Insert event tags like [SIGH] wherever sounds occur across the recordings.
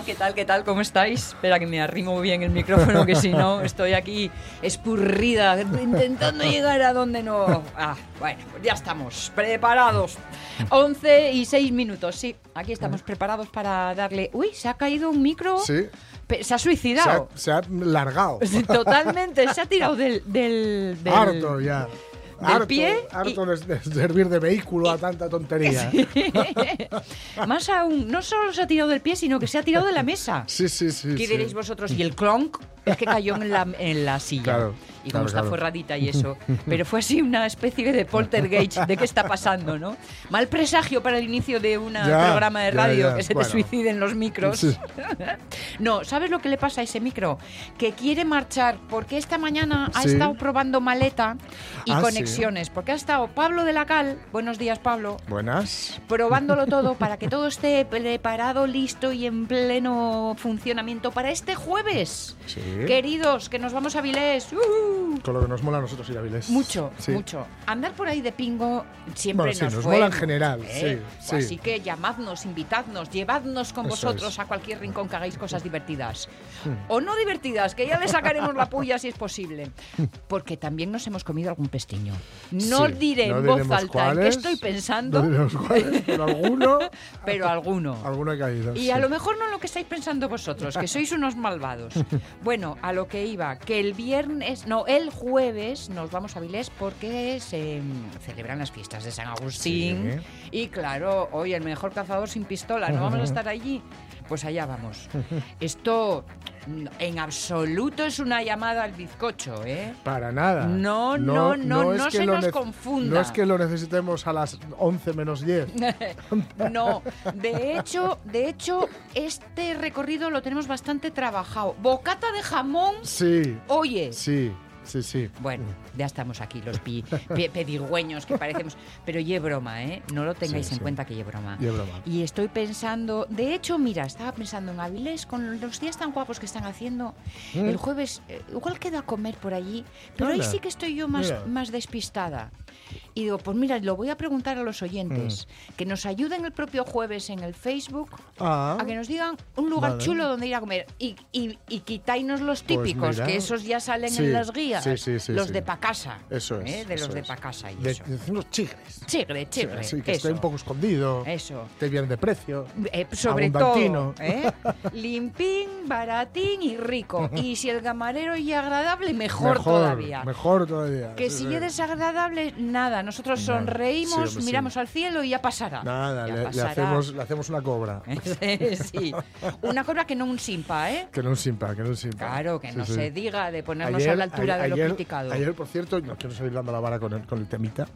Hola, ¿qué tal, qué tal? ¿Cómo estáis? Espera que me arrimo bien el micrófono, que si no estoy aquí espurrida, intentando llegar a donde no... Ah, bueno, pues ya estamos, preparados. 11 y 6 minutos, sí, aquí estamos preparados para darle... Uy, se ha caído un micro, Sí. Se ha Se ha, suicidado. se ha largado. Totalmente, se ha tirado del... del, del- Harto ya. Harto, pie harto de, de servir de vehículo a tanta tontería. [LAUGHS] Más aún, no solo se ha tirado del pie, sino que se ha tirado de la mesa. Sí, sí, sí. ¿Qué diréis vosotros? Y el clonk es que cayó en la, en la silla. Claro, y como claro, está claro. forradita y eso. Pero fue así una especie de poltergeist de qué está pasando, ¿no? Mal presagio para el inicio de un programa de radio ya, que se bueno. te suiciden los micros. Sí. [LAUGHS] No, ¿sabes lo que le pasa a ese micro? Que quiere marchar porque esta mañana ha Sí. estado probando maleta y Ah, sí. conexiones. Porque ha estado Pablo de la Cal, buenos días Pablo, Buenas. probándolo [LAUGHS] todo para que todo esté preparado, listo y en pleno funcionamiento para este jueves. Sí. Queridos, que nos vamos a Vilés. ¡Uh! Con lo que nos mola a nosotros ir a Vilés. Mucho, Sí. mucho. Andar por ahí de pingo siempre Bueno, sí, nos, nos fue, mola en general, ¿eh? sí, sí. Así que llamadnos, invitadnos, llevadnos con Eso vosotros es. a cualquier rincón que hagáis cosas divertidas. Hmm. O no divertidas, que ya le sacaremos la puya si es posible. [LAUGHS] Porque también nos hemos comido algún pestiño. No diré no en voz alta en qué cuáles, estoy pensando, No cuáles, pero alguno. [LAUGHS] pero alguno. alguno ha caído. Y a lo mejor no lo que estáis pensando vosotros, que sois unos malvados. Bueno, [LAUGHS] a lo que iba, que el viernes, no, el jueves nos vamos a Vilés porque se mm, celebran las fiestas de San Agustín. Y claro, hoy el mejor cazador sin pistola, ¿no vamos a estar allí? Pues allá vamos. [LAUGHS] Esto en absoluto es una llamada al bizcocho, ¿eh? Para nada. No, no, no, es no que se nos confunda. No es que lo necesitemos a las 11 menos 10. [LAUGHS] No, de hecho, de hecho, este recorrido lo tenemos bastante trabajado. Bocata de jamón, Sí, oye. sí, sí, sí. Bueno, ya estamos aquí, los pi- pe- pedigüeños que parecemos. Pero ye broma, ¿eh? No lo tengáis Sí, en sí. cuenta que ye broma. Y es broma. Y estoy pensando, de hecho, mira, estaba pensando en Avilés, con los días tan guapos que están haciendo, Mm. el jueves, eh, igual quedo a comer por allí, pero ahí sí que estoy yo más, mira. más despistada. Y digo, pues mira, lo voy a preguntar a los oyentes, Mm. que nos ayuden el propio jueves en el Facebook Ah, a que nos digan un lugar Vale. chulo donde ir a comer y, y, y quitáisnos los Pues típicos, que esos ya salen Sí, en las guías, sí, sí, sí, los de pa' casa, Eso es, ¿eh? de los eso de es. pa' casa y de, eso. de unos chigres. Chigre, chigre, Sí, que eso. esté un poco escondido. Eso. Esté bien de precio. Eh, sobre todo. ¿eh? [LAUGHS] limpín, baratín y rico. Y si el camarero y agradable, mejor, todavía. Mejor todavía. Que si es desagradable, nada. Nosotros Nada. sonreímos, Sí, hombre, sí. miramos al cielo y ya pasará. Nada, Ya le, le pasará. hacemos, le hacemos una cobra. [LAUGHS] sí. Una cobra que no un simpa, ¿eh? Que no es simpa, que no es simpa. Claro, que no se diga de ponernos a la altura de lo ayer- criticado. Ayer, por cierto, no quiero salir dando la vara con el, con el temita,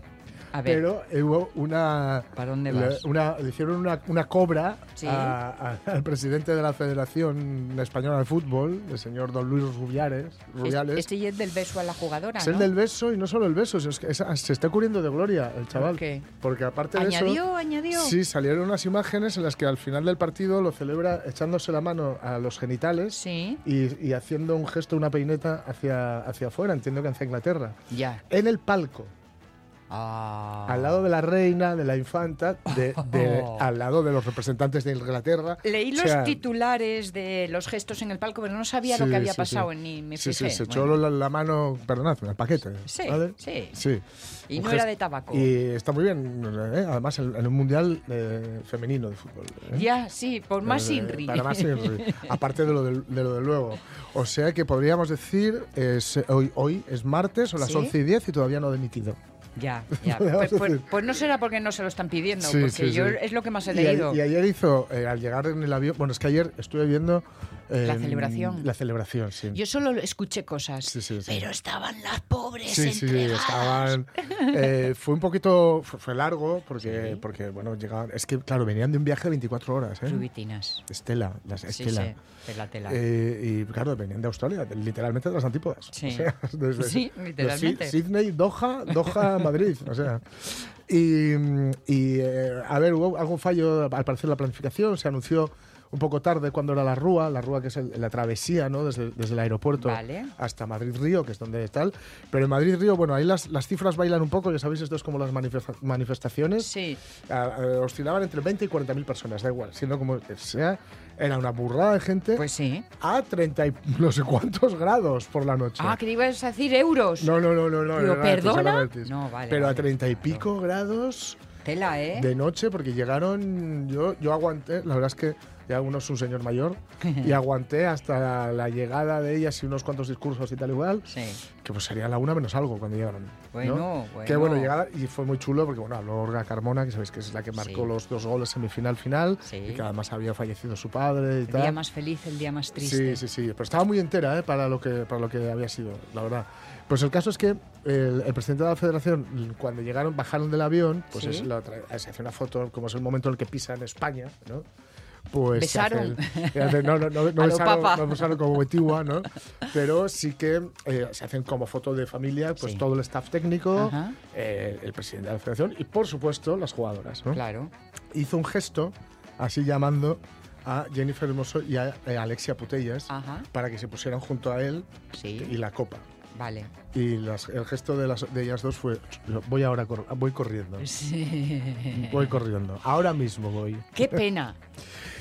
a ver, pero hubo una. ¿para dónde le, vas? una- le hicieron una, una cobra Sí. a- a- al presidente de la Federación Española de Fútbol, el señor don Luis Rubiales. Rubiales. Este y es del beso a la jugadora, es ¿no? el del beso y no solo el beso, es que es- se está cubriendo de gloria el chaval. qué? Porque aparte de eso. ¿Añadió, añadió? Sí, salieron unas imágenes en las que al final del partido lo celebra echándose la mano a los genitales Sí, y, y haciendo un gesto, una peineta hacia, hacia afuera, entiendo que hacia Inglaterra. ya. En el palco, Ah. al lado de la reina, de la infanta, de, de- [LAUGHS] al lado de los representantes de Inglaterra. Leí O los sea, titulares de los gestos en el palco, pero no sabía lo que había sí, pasado sí. ni me Sí, fijé. sí, se Bueno. echó la, la mano, perdonad, el paquete. Sí, ¿vale? sí. Sí. Y Un no era de tabaco. Y está muy bien, ¿eh? además en, en un mundial eh, femenino de fútbol. ¿eh? Ya, sí, por más Eh, Inri. Para más Inri. [LAUGHS] Aparte de lo de, de lo de luego. O sea que podríamos decir, es, hoy, hoy es martes, o las ¿Sí? 11 y 10 y todavía no ha dimitido. Ya, [LAUGHS] ya. Pues, pues- pues no será porque no se lo están pidiendo, Sí, porque sí, yo sí. es lo que más he Y, a- leído. y ayer hizo, eh, al llegar en el avión, bueno, es que ayer estuve viendo... La celebración. La celebración, sí. Yo solo escuché cosas, Sí, sí, sí. pero estaban las pobres Sí, sí, estaban. [LAUGHS] eh, fue un poquito. Fue, fue largo porque, porque, bueno, llegaban. Es que, claro, venían de un viaje de 24 horas, ¿eh? Rubitinas. Estela, las Estela. sí, de la tela. Eh, y claro, venían de Australia, literalmente de las antípodas. Sí. O sea, [LAUGHS] desde- Sí, literalmente. Sydney, Doha, Doha, Madrid. O sea. Y, y, eh, a ver, hubo algún fallo al parecer la planificación. Se anunció un poco tarde cuando era la Rúa, la Rúa que es el- la travesía, ¿no? Desde, desde el aeropuerto Vale. hasta Madrid-Río, que es donde tal. Pero en Madrid-Río, bueno, ahí las, las cifras bailan un poco, ya sabéis, esto es como las manifesta- manifestaciones. Sí, oscilaban entre 20 y 40 mil personas, da igual, siendo como sea, era una burrada de gente pues sí. a 30 y no sé cuántos grados por la noche. Ah, que ibas a decir euros. no, no, no, no, no. Betis, ¿perdona? No, vale, Pero a vale, 30 y claro. pico grados Tela, ¿eh? de noche, porque llegaron, yo, yo aguanté, la verdad es que ya uno es un señor mayor, [LAUGHS] y aguanté hasta la llegada de ellas y unos cuantos discursos y tal igual, Sí. que pues sería la una menos algo cuando llegaron. ¿no? Bueno, bueno. Que bueno, llegada, y fue muy chulo porque bueno, habló Olga Carmona, que sabéis que es la que marcó Sí. los dos goles semifinal final, Sí. y que además había fallecido su padre y El tal. día más feliz, el día más triste. Sí, sí, sí. Pero estaba muy entera ¿eh? para, lo que, para lo que había sido, la verdad. Pues el caso es que el, el presidente de la federación, cuando llegaron, bajaron del avión, pues Sí. es la se hace una foto, como es el momento en el que pisan España, ¿no? Pues Besaron. hacen- se hacen- no, no, no, no [LAUGHS] besaron, besaron como Betigua, ¿no? Pero sí que eh, se hacen como foto de familia, pues Sí. todo el staff técnico, eh, el presidente de la federación y, por supuesto, las jugadoras, ¿no? Claro. Hizo un gesto, así llamando a Jennifer Hermoso y a eh, Alexia Putellas Ajá. para que se pusieran junto a él y la copa. Vale. Y las- el gesto de, las, de ellas dos fue, voy ahora, cor- voy corriendo, Sí. voy corriendo, ahora mismo voy. Qué pena. [LAUGHS]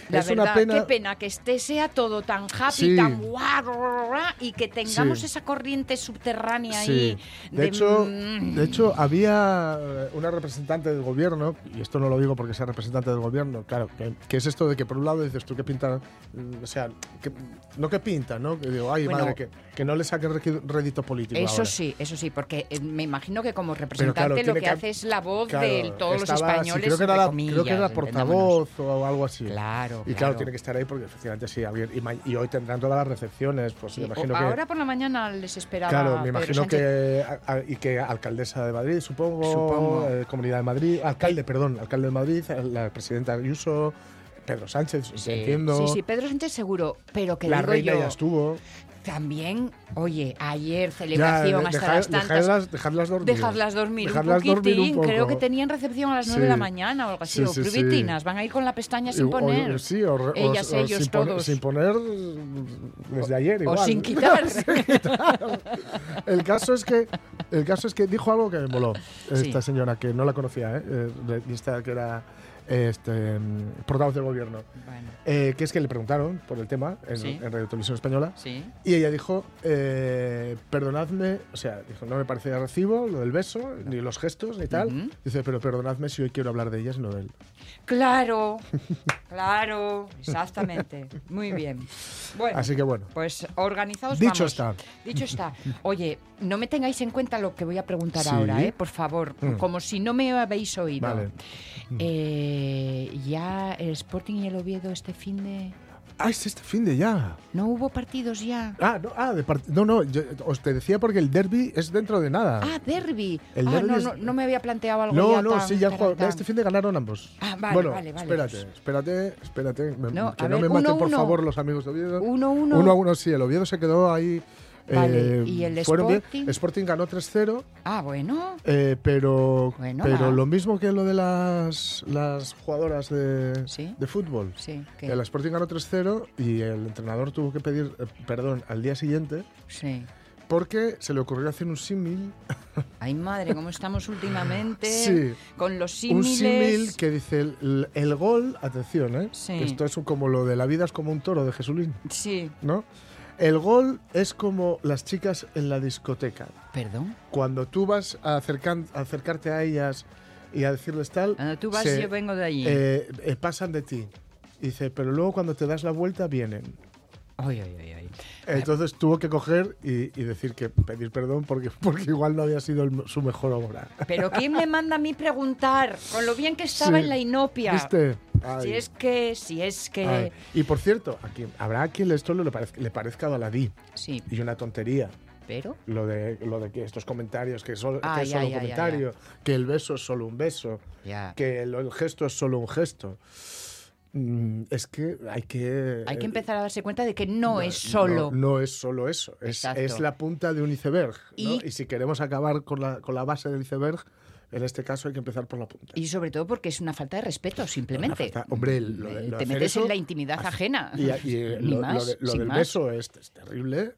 La Es una verdad, pena- qué pena que este sea todo tan happy, Sí. tan guau, y que tengamos Sí. esa corriente subterránea Sí. ahí. De hecho, mm, de hecho, había una representante del gobierno, y esto no lo digo porque sea representante del gobierno, claro, que, que es esto de que por un lado dices tú que pinta, mm, o sea, que, no que pinta, ¿no? Que digo, ay, Bueno. madre, que, que no le saquen rédito político. Eso ahora. sí, eso sí, porque eh, me imagino que como representante claro, lo que, hace es la voz Claro, de todos los estaba- españoles. creo, que era la, comillas, creo que era portavoz o algo así. Claro, Y claro, claro. tiene que estar ahí porque efectivamente sí, alguien- y, hoy tendrán todas las recepciones, pues Sí, me o- imagino que... Ahora por la mañana les esperaba. Claro, me imagino que a- y que alcaldesa de Madrid, supongo, Supongo. eh, Comunidad de Madrid, alcalde, perdón, alcalde de Madrid, la presidenta Ayuso, Pedro Sánchez, Sí, entiendo. sí, sí, Pedro Sánchez seguro, pero que la digo reina yo, ya estuvo. También, oye, ayer Ya, celebración de- hasta dejar- las tantas. dejadlas, dejadlas dormir. Dejarlas dormir Dejarlas un dormir un Creo que tenían recepción a las 9 de la mañana o algo así. Sí, o privitinas. Van a ir con la pestaña sin O- o- poner. sí, o, o- Ellas, o ellos, sin poner- todos. sin poner desde ayer o igual. [LAUGHS] sin quitar. El caso es que el caso es que dijo algo que me moló esta señora que no la conocía, ¿eh? Eh, esta que era este portavoz del gobierno, bueno, eh, que es que le preguntaron por el tema en, Sí. en Radio Televisión Española sí. y ella dijo eh, perdonadme, o sea, dijo no me parece de recibo lo del beso ni los gestos ni tal, dice pero perdonadme si hoy quiero hablar de ellas no de él. Claro, [LAUGHS] claro, exactamente. Muy bien. Bueno, Así que bueno, pues organizados dicho vamos. está. Dicho está. Oye, no me tengáis en cuenta lo que voy a preguntar Sí. ahora, ¿eh? Por favor, Mm. como si no me habéis oído. Vale. Eh, ya el Sporting y el Oviedo este fin de... Ah, es este fin de ya. ¿No hubo partidos ya? Ah, no, ah, de part- no, no, yo os te decía porque el derby es dentro de nada. Ah, derby. El ah, derbi no, es- no, no me había planteado algo no, ya no, tan sí, ya jugó- este fin de ganaron ambos. Ah, vale, bueno, vale, vale. espérate, espérate, espérate, me- No, que no ver, me maten uno, por uno. favor los amigos de Oviedo. Uno, uno. Uno a uno, sí, el Oviedo se quedó ahí. Vale, eh, ¿y el bien. Sporting? Sporting ganó 3-0, Ah, bueno. eh, pero, Bueno, pero va. lo mismo que lo de las, las jugadoras de, Sí. de fútbol. Sí, El Sporting ganó 3-0 y el entrenador tuvo que pedir eh, perdón al día siguiente sí. porque se le ocurrió hacer un símil [LAUGHS] Ay, madre, cómo estamos últimamente Sí. con los Un símiles. símil que dice el, el gol, atención, ¿eh? Sí. esto es un- como lo de la vida es como un toro de Jesulín, Sí. ¿no? El gol es como las chicas en la discoteca. ¿Perdón? Cuando tú vas a, acercan- a acercarte a ellas y a decirles tal, Cuando tú vas, se- yo vengo de allí. eh, eh, pasan de ti. Dice, pero luego cuando te das la vuelta vienen. Ay, ay, ay, ay. Entonces tuvo que coger y, y decir que pedir perdón porque, porque igual no había sido el- su mejor obra. Pero ¿quién me manda a mí preguntar? Con lo bien que estaba Sí. en la inopia. ¿Viste? Ay. Si es que, si es que... Ay. Y por cierto, a quien, habrá a quien esto le parezca, le parezca baladí Sí, y una tontería. pero... Lo de, lo de que estos comentarios, que, que Ah, es ya, solo ya, un ya, comentario, que el beso es solo un beso, Ya. que el, el gesto es solo un gesto. Mm, es que hay que... Hay que eh, empezar a darse cuenta de que no, es solo... No, no es solo eso, es, es la punta de un iceberg. ¿no? Y- Y, si queremos acabar con la, con la base del iceberg, en este caso hay que empezar por la punta. Y sobre todo porque es una falta de respeto, simplemente. Falta- hombre, lo de- Eh, lo Te metes eso- en la intimidad ajena. Y, y, eh, [LAUGHS] lo, de- del más. beso es, es terrible.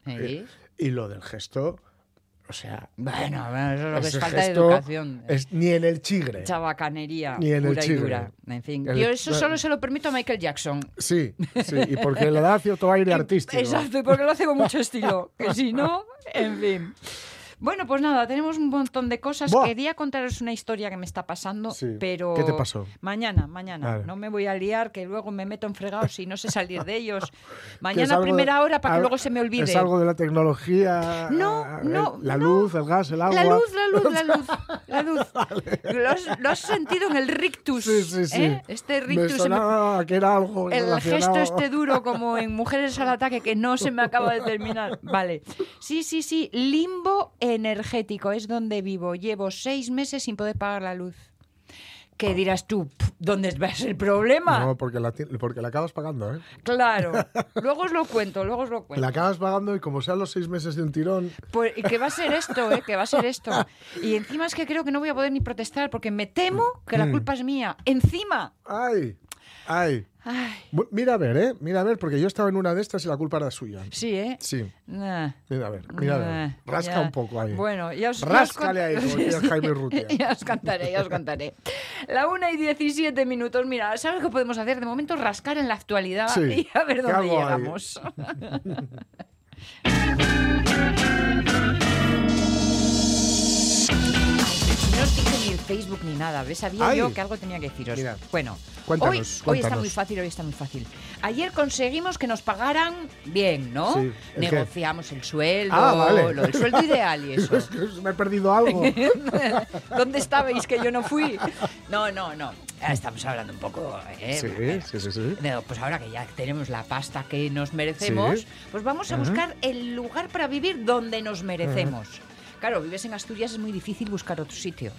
Y lo del gesto, o sea... Bueno, bueno, eso es lo que es falta de educación. es ni en el chigre. Chabacanería Ni en el y chigre. dura. En fin, El- yo eso solo se lo permito a Michael Jackson. Sí, sí, y porque le da cierto aire [LAUGHS] artístico. Exacto, y porque lo hace con mucho estilo. Que si no, en fin. Bueno, pues nada, tenemos un montón de cosas. Buah. Quería contaros una historia que me está pasando, Sí. pero... ¿Qué te pasó? Mañana, mañana. Vale. No me voy a liar, que luego me meto en fregados y no sé salir de ellos. [LAUGHS] Mañana a primera hora para que al- luego se me olvide. Es algo de la tecnología. No, no, La no. luz, el gas, el agua. La luz, la luz, la [LAUGHS] luz, la luz. [LAUGHS] Lo, has, lo has sentido en el rictus. Sí, sí, sí. ¿eh? Este rictus. me- sonaba que era algo El gesto este duro como en Mujeres al Ataque que no se me acaba de terminar. Vale. Sí, sí, sí. Limbo energético es donde vivo. Llevo seis meses sin poder pagar la luz. ¿Qué dirás tú? ¿Dónde ves el problema? No, porque la, porque la acabas pagando, ¿eh? Claro. [LAUGHS] Luego os lo cuento, luego os lo cuento. La acabas pagando y como sean los seis meses de un tirón, Pues, y que va a ser esto, ¿eh? Que va a ser esto. [LAUGHS] Y encima es que creo que no voy a poder ni protestar porque me temo que la Mm. culpa es mía. Encima. ¡ay! ¡Ay! Mira a ver, ¿eh? Mira a ver, porque yo estaba en una de estas y la culpa era suya. sí, ¿eh? Sí, Nah. mira a ver, mira a ver. Rasca ya. un poco ahí. Bueno, ya os, ya os Ráscale ahí, [LAUGHS] como Jaime Urrutia. [LAUGHS] ya os contaré, ya os contaré. La 1 y 17 minutos. Mira, ¿sabes qué podemos hacer? De momento rascar en la actualidad Sí, [LAUGHS] y a ver ¿qué dónde llegamos. Facebook ni nada, ¿ves? Sabía Ay. yo que algo tenía que deciros. Mira, bueno, cuéntanos, hoy, hoy está muy fácil, hoy está muy fácil. Ayer conseguimos que nos pagaran bien, ¿no? Sí, ¿el qué? Negociamos el sueldo, Ah, vale. lo del sueldo ideal y [LAUGHS] eso. Es que me he perdido algo. [LAUGHS] ¿Dónde estabais que yo no fui? No, no, no. Ah, Estamos hablando un poco. ¿eh? Sí, sí, sí, sí. No, pues ahora que ya tenemos la pasta que nos merecemos, pues vamos a buscar el lugar para vivir donde nos merecemos. Claro, vives en Asturias, es muy difícil buscar otro sitio.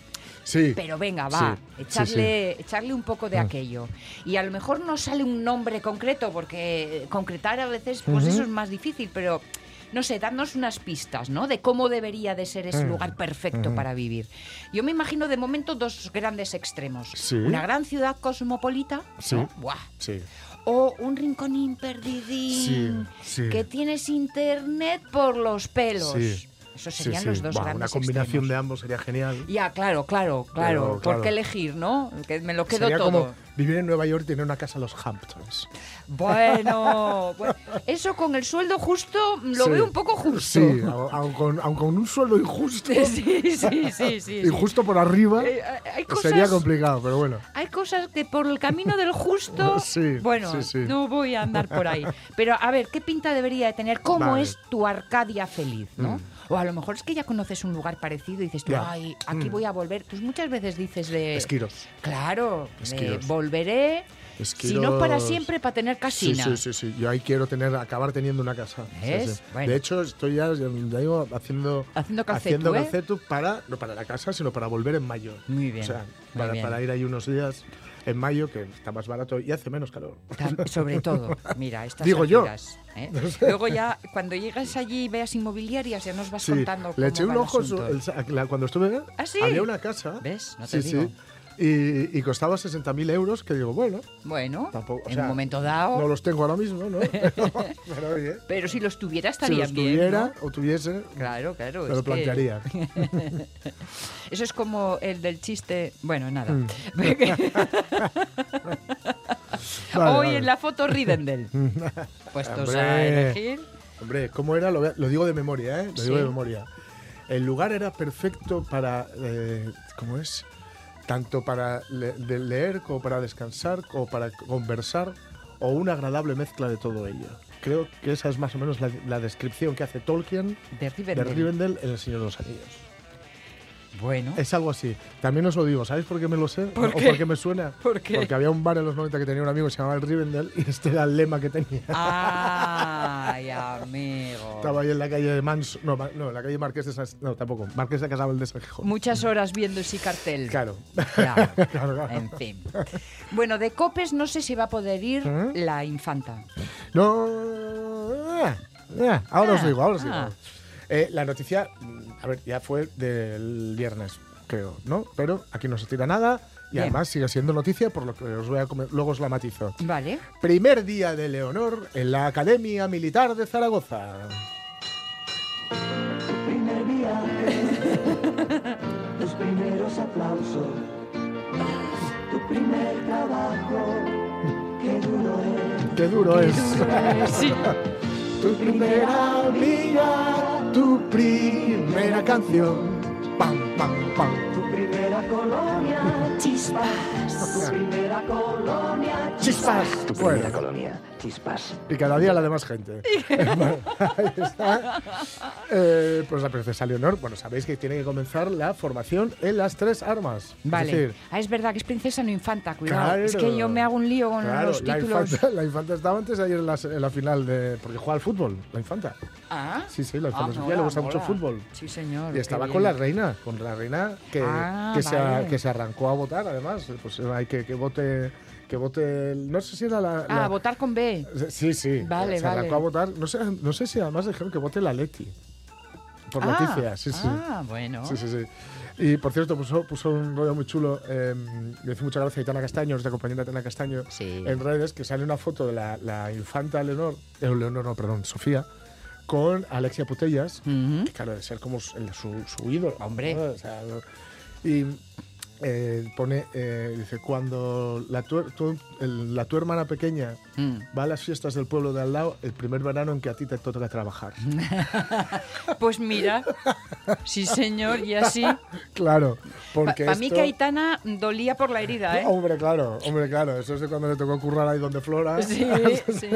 Sí. Pero venga, va, Sí, sí, echarle, echarle un poco de Mm. aquello. Y a lo mejor no sale un nombre concreto, porque concretar a veces, pues eso es más difícil, pero no sé, darnos unas pistas, ¿no? De cómo debería de ser ese lugar perfecto para vivir. Yo me imagino de momento dos grandes extremos. Sí. Una gran ciudad cosmopolita, Sí. ¿no? Buah. Sí. o un rinconín perdidín, Sí, sí. que tienes internet por los pelos. Sí, serían sí. los dos grandes Una combinación extremos. de ambos sería genial. Ya, claro, claro, claro. Pero, ¿Por qué elegir, no? Que me lo quedo Sería todo. como vivir en Nueva York y tener una casa en los Hamptons. Bueno, [LAUGHS] bueno, eso con el sueldo justo lo Sí. veo un poco justo. Sí, aun con, aun con un sueldo injusto, [LAUGHS] sí, sí, sí, sí. [LAUGHS] y justo por arriba, Eh, hay cosas, sería complicado, pero bueno. hay cosas que por el camino del justo, Sí, bueno, no voy a andar por ahí. Pero a ver, ¿qué pinta debería de tener? ¿Cómo Vale. es tu Arcadia feliz, no? Mm. O a lo mejor es que ya conoces un lugar parecido y dices tú, Ya. ay, aquí Mm. voy a volver. Pues muchas veces dices de... Esquiros. Claro, de Esquiros. volveré, si no para siempre, para tener casina. sí, sí, sí. Yo ahí quiero tener, acabar teniendo una casa. Sí, ¿Ves? sí. Bueno. De hecho, estoy ya, ya digo, haciendo, Haciendo calcetu, haciendo ¿eh? calcetu para, no para la casa, sino para volver en mayo. Muy bien, O sea, para, bien. para ir ahí unos días en mayo, que está más barato y hace menos calor. Sobre todo, [LAUGHS] mira, estas Digo yo. ¿eh? Luego ya, cuando llegas allí y veas inmobiliarias, ya nos vas Sí, contando cómo le eché un ojo el- la- cuando estuve. ¿Ah, sí? Había una casa. ¿Ves? No te sí, digo. Y, y costaba 60.000 euros, que digo, bueno, Bueno, Tampoco, o en sea, un momento dado, no los tengo ahora mismo, ¿no? [LAUGHS] Pero, pero oye, pero si los tuviera si estarían los bien, tuviera ¿no? o tuviese, Claro, claro. me lo que plantearía. [LAUGHS] Eso es como el del chiste. Bueno, nada. Mm. [LAUGHS] Hoy Vale, en la foto Ridendel. Puestos a elegir. Hombre, ¿cómo era? Lo, lo digo de memoria, ¿eh? Lo digo de memoria. El lugar era perfecto para, eh, ¿cómo es? Tanto para le- de leer como para descansar, como para conversar, o una agradable mezcla de todo ello. creo que esa es más o menos la, la descripción que hace Tolkien De de Rivendell. Rivendell en El Señor de los Anillos. Bueno. Es algo así. También os lo digo, ¿sabéis por qué me lo sé? ¿Por ¿O qué? por qué me suena? ¿Por qué? Porque había un bar en los 90 que tenía un amigo que se llamaba el Rivendell y este era el lema que tenía. Ay, amigo. Estaba ahí en la calle de Mans... No, no, en la calle Marqués de San... No, tampoco. Marqués de Casabel de San Gijón. Muchas horas viendo ese cartel. Claro. Claro. [LAUGHS] Claro, claro. En fin. Bueno, de Copes no sé si va a poder ir ¿Eh? la infanta. No. ah, ah, ahora os Ah, digo, ahora os digo. ah. Eh, la noticia, mm, a ver, ya fue del viernes, creo, ¿no? Pero aquí no se tira nada y Bien. además sigue siendo noticia, por lo que os voy a comer- luego os la matizo. Vale. Primer día de Leonor en la Academia Militar de Zaragoza. primer viaje, tus primeros aplausos, tu primer trabajo, qué duro es. Qué duro es. [LAUGHS] Sí. tu primera amiga, tu primera canción. Pam, pam, pam. Tu primera colonia, chispas. Tu primera colonia, Chispas. Tu Bueno. primera colonia, chispas. Y cada día la de más gente. [LAUGHS] [LAUGHS] Ahí está. Eh, pues la princesa Leonor, bueno, sabéis que tiene que comenzar la formación en las tres armas. Vale. Es decir, ah, es verdad que es princesa, no infanta, cuidado. Claro. Es que yo me hago un lío con claro, los la títulos. infanta, [LAUGHS] la infanta estaba antes ayer en la, en la final de. Porque juega al fútbol, la infanta. Ah, Sí, sí, la Ah, infanta mola, le gusta mucho el mola. fútbol. Sí, señor. Y estaba con la reina, con la reina que, Ah, que, se, vale. que se arrancó a votar, además. Pues hay que, que vote. Que vote. No sé si era la. Ah, la- votar con B. Sí, sí. Vale, se arrancó vale. a votar. No sé, no sé si además dijeron que vote la Leti. Por ah, noticias, sí, sí. Ah, bueno. Sí, sí, sí. Y por cierto, puso, puso un rollo muy chulo. Eh, le hizo mucha gracia a Itana Castaño, nuestra compañera Itana Castaño, Sí. en redes, que sale una foto de la, la infanta Leonor, eh, Leonor, no, perdón, Sofía, con Alexia Putellas, que claro, debe ser como su, el- su, su ídolo. Hombre. ¿no? O sea, y eh, pone, eh, dice, cuando la tu, tu- el- la tu hermana pequeña Mm. va a las fiestas del pueblo de al lado, el primer verano en que a ti te toca trabajar. [LAUGHS] Pues mira, sí señor, y así. claro, porque Para mí esto- que Aitana dolía por la herida, ¿eh? Hombre, claro, hombre, claro. Eso es de cuando le tocó currar ahí donde flora. Sí, [LAUGHS] sí.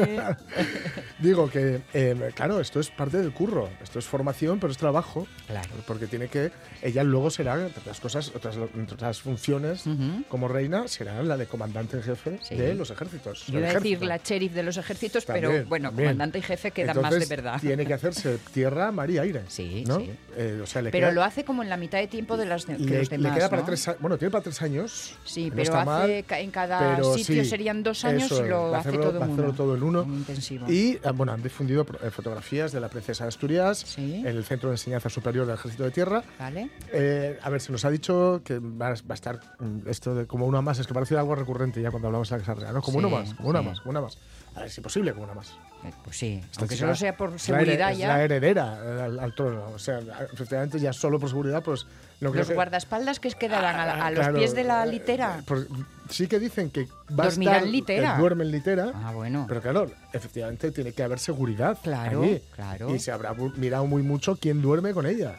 Digo que, eh, claro, esto es parte del curro. Esto es formación, pero es trabajo. Claro. Porque tiene que. Ella luego será, entre otras cosas, otras, entre otras funciones como reina, será la de comandante en jefe Sí. De los ejércitos. Yo iba a decir la sheriff de los ejércitos, pero bueno, también. comandante y jefe queda más de Entonces, verdad. Tiene que hacerse tierra, mar y aire. Sí, ¿no? sí. Eh, o sea, le Pero queda- lo hace como en la mitad de tiempo de las de- que le, los le demás. queda para ¿no? tres. Bueno, tiene para tres años. Sí, no pero hace mal, en cada sitio sí, serían dos años eso lo hace hacerlo- todo en hacerlo uno. todo intensivo. Y ah, bueno, han difundido eh, fotografías de la princesa de Asturias Sí. en el Centro de Enseñanza Superior del Ejército de Tierra. ¿Vale? Eh, a ver, se nos ha dicho que va, a- va a estar mm, esto de como una más, es que parece algo recurrente ya cuando hablamos de la ¿no? Como Sí, uno más, como una sí. más, como una más. A ver, si posible, como una más. Eh, Pues sí, Esta aunque chica solo sea por es la seguridad es ya. la heredera eh, al, al trono. O sea, efectivamente, ya solo por seguridad, pues Los que- guardaespaldas que quedarán a, la- a los Claro, pies de la eh, litera. pues, sí que dicen que va a estar, litera. que duerme en litera. Ah, bueno. Pero claro, efectivamente tiene que haber seguridad. Claro, allí. claro. Y se habrá mirado muy mucho quién duerme con ella.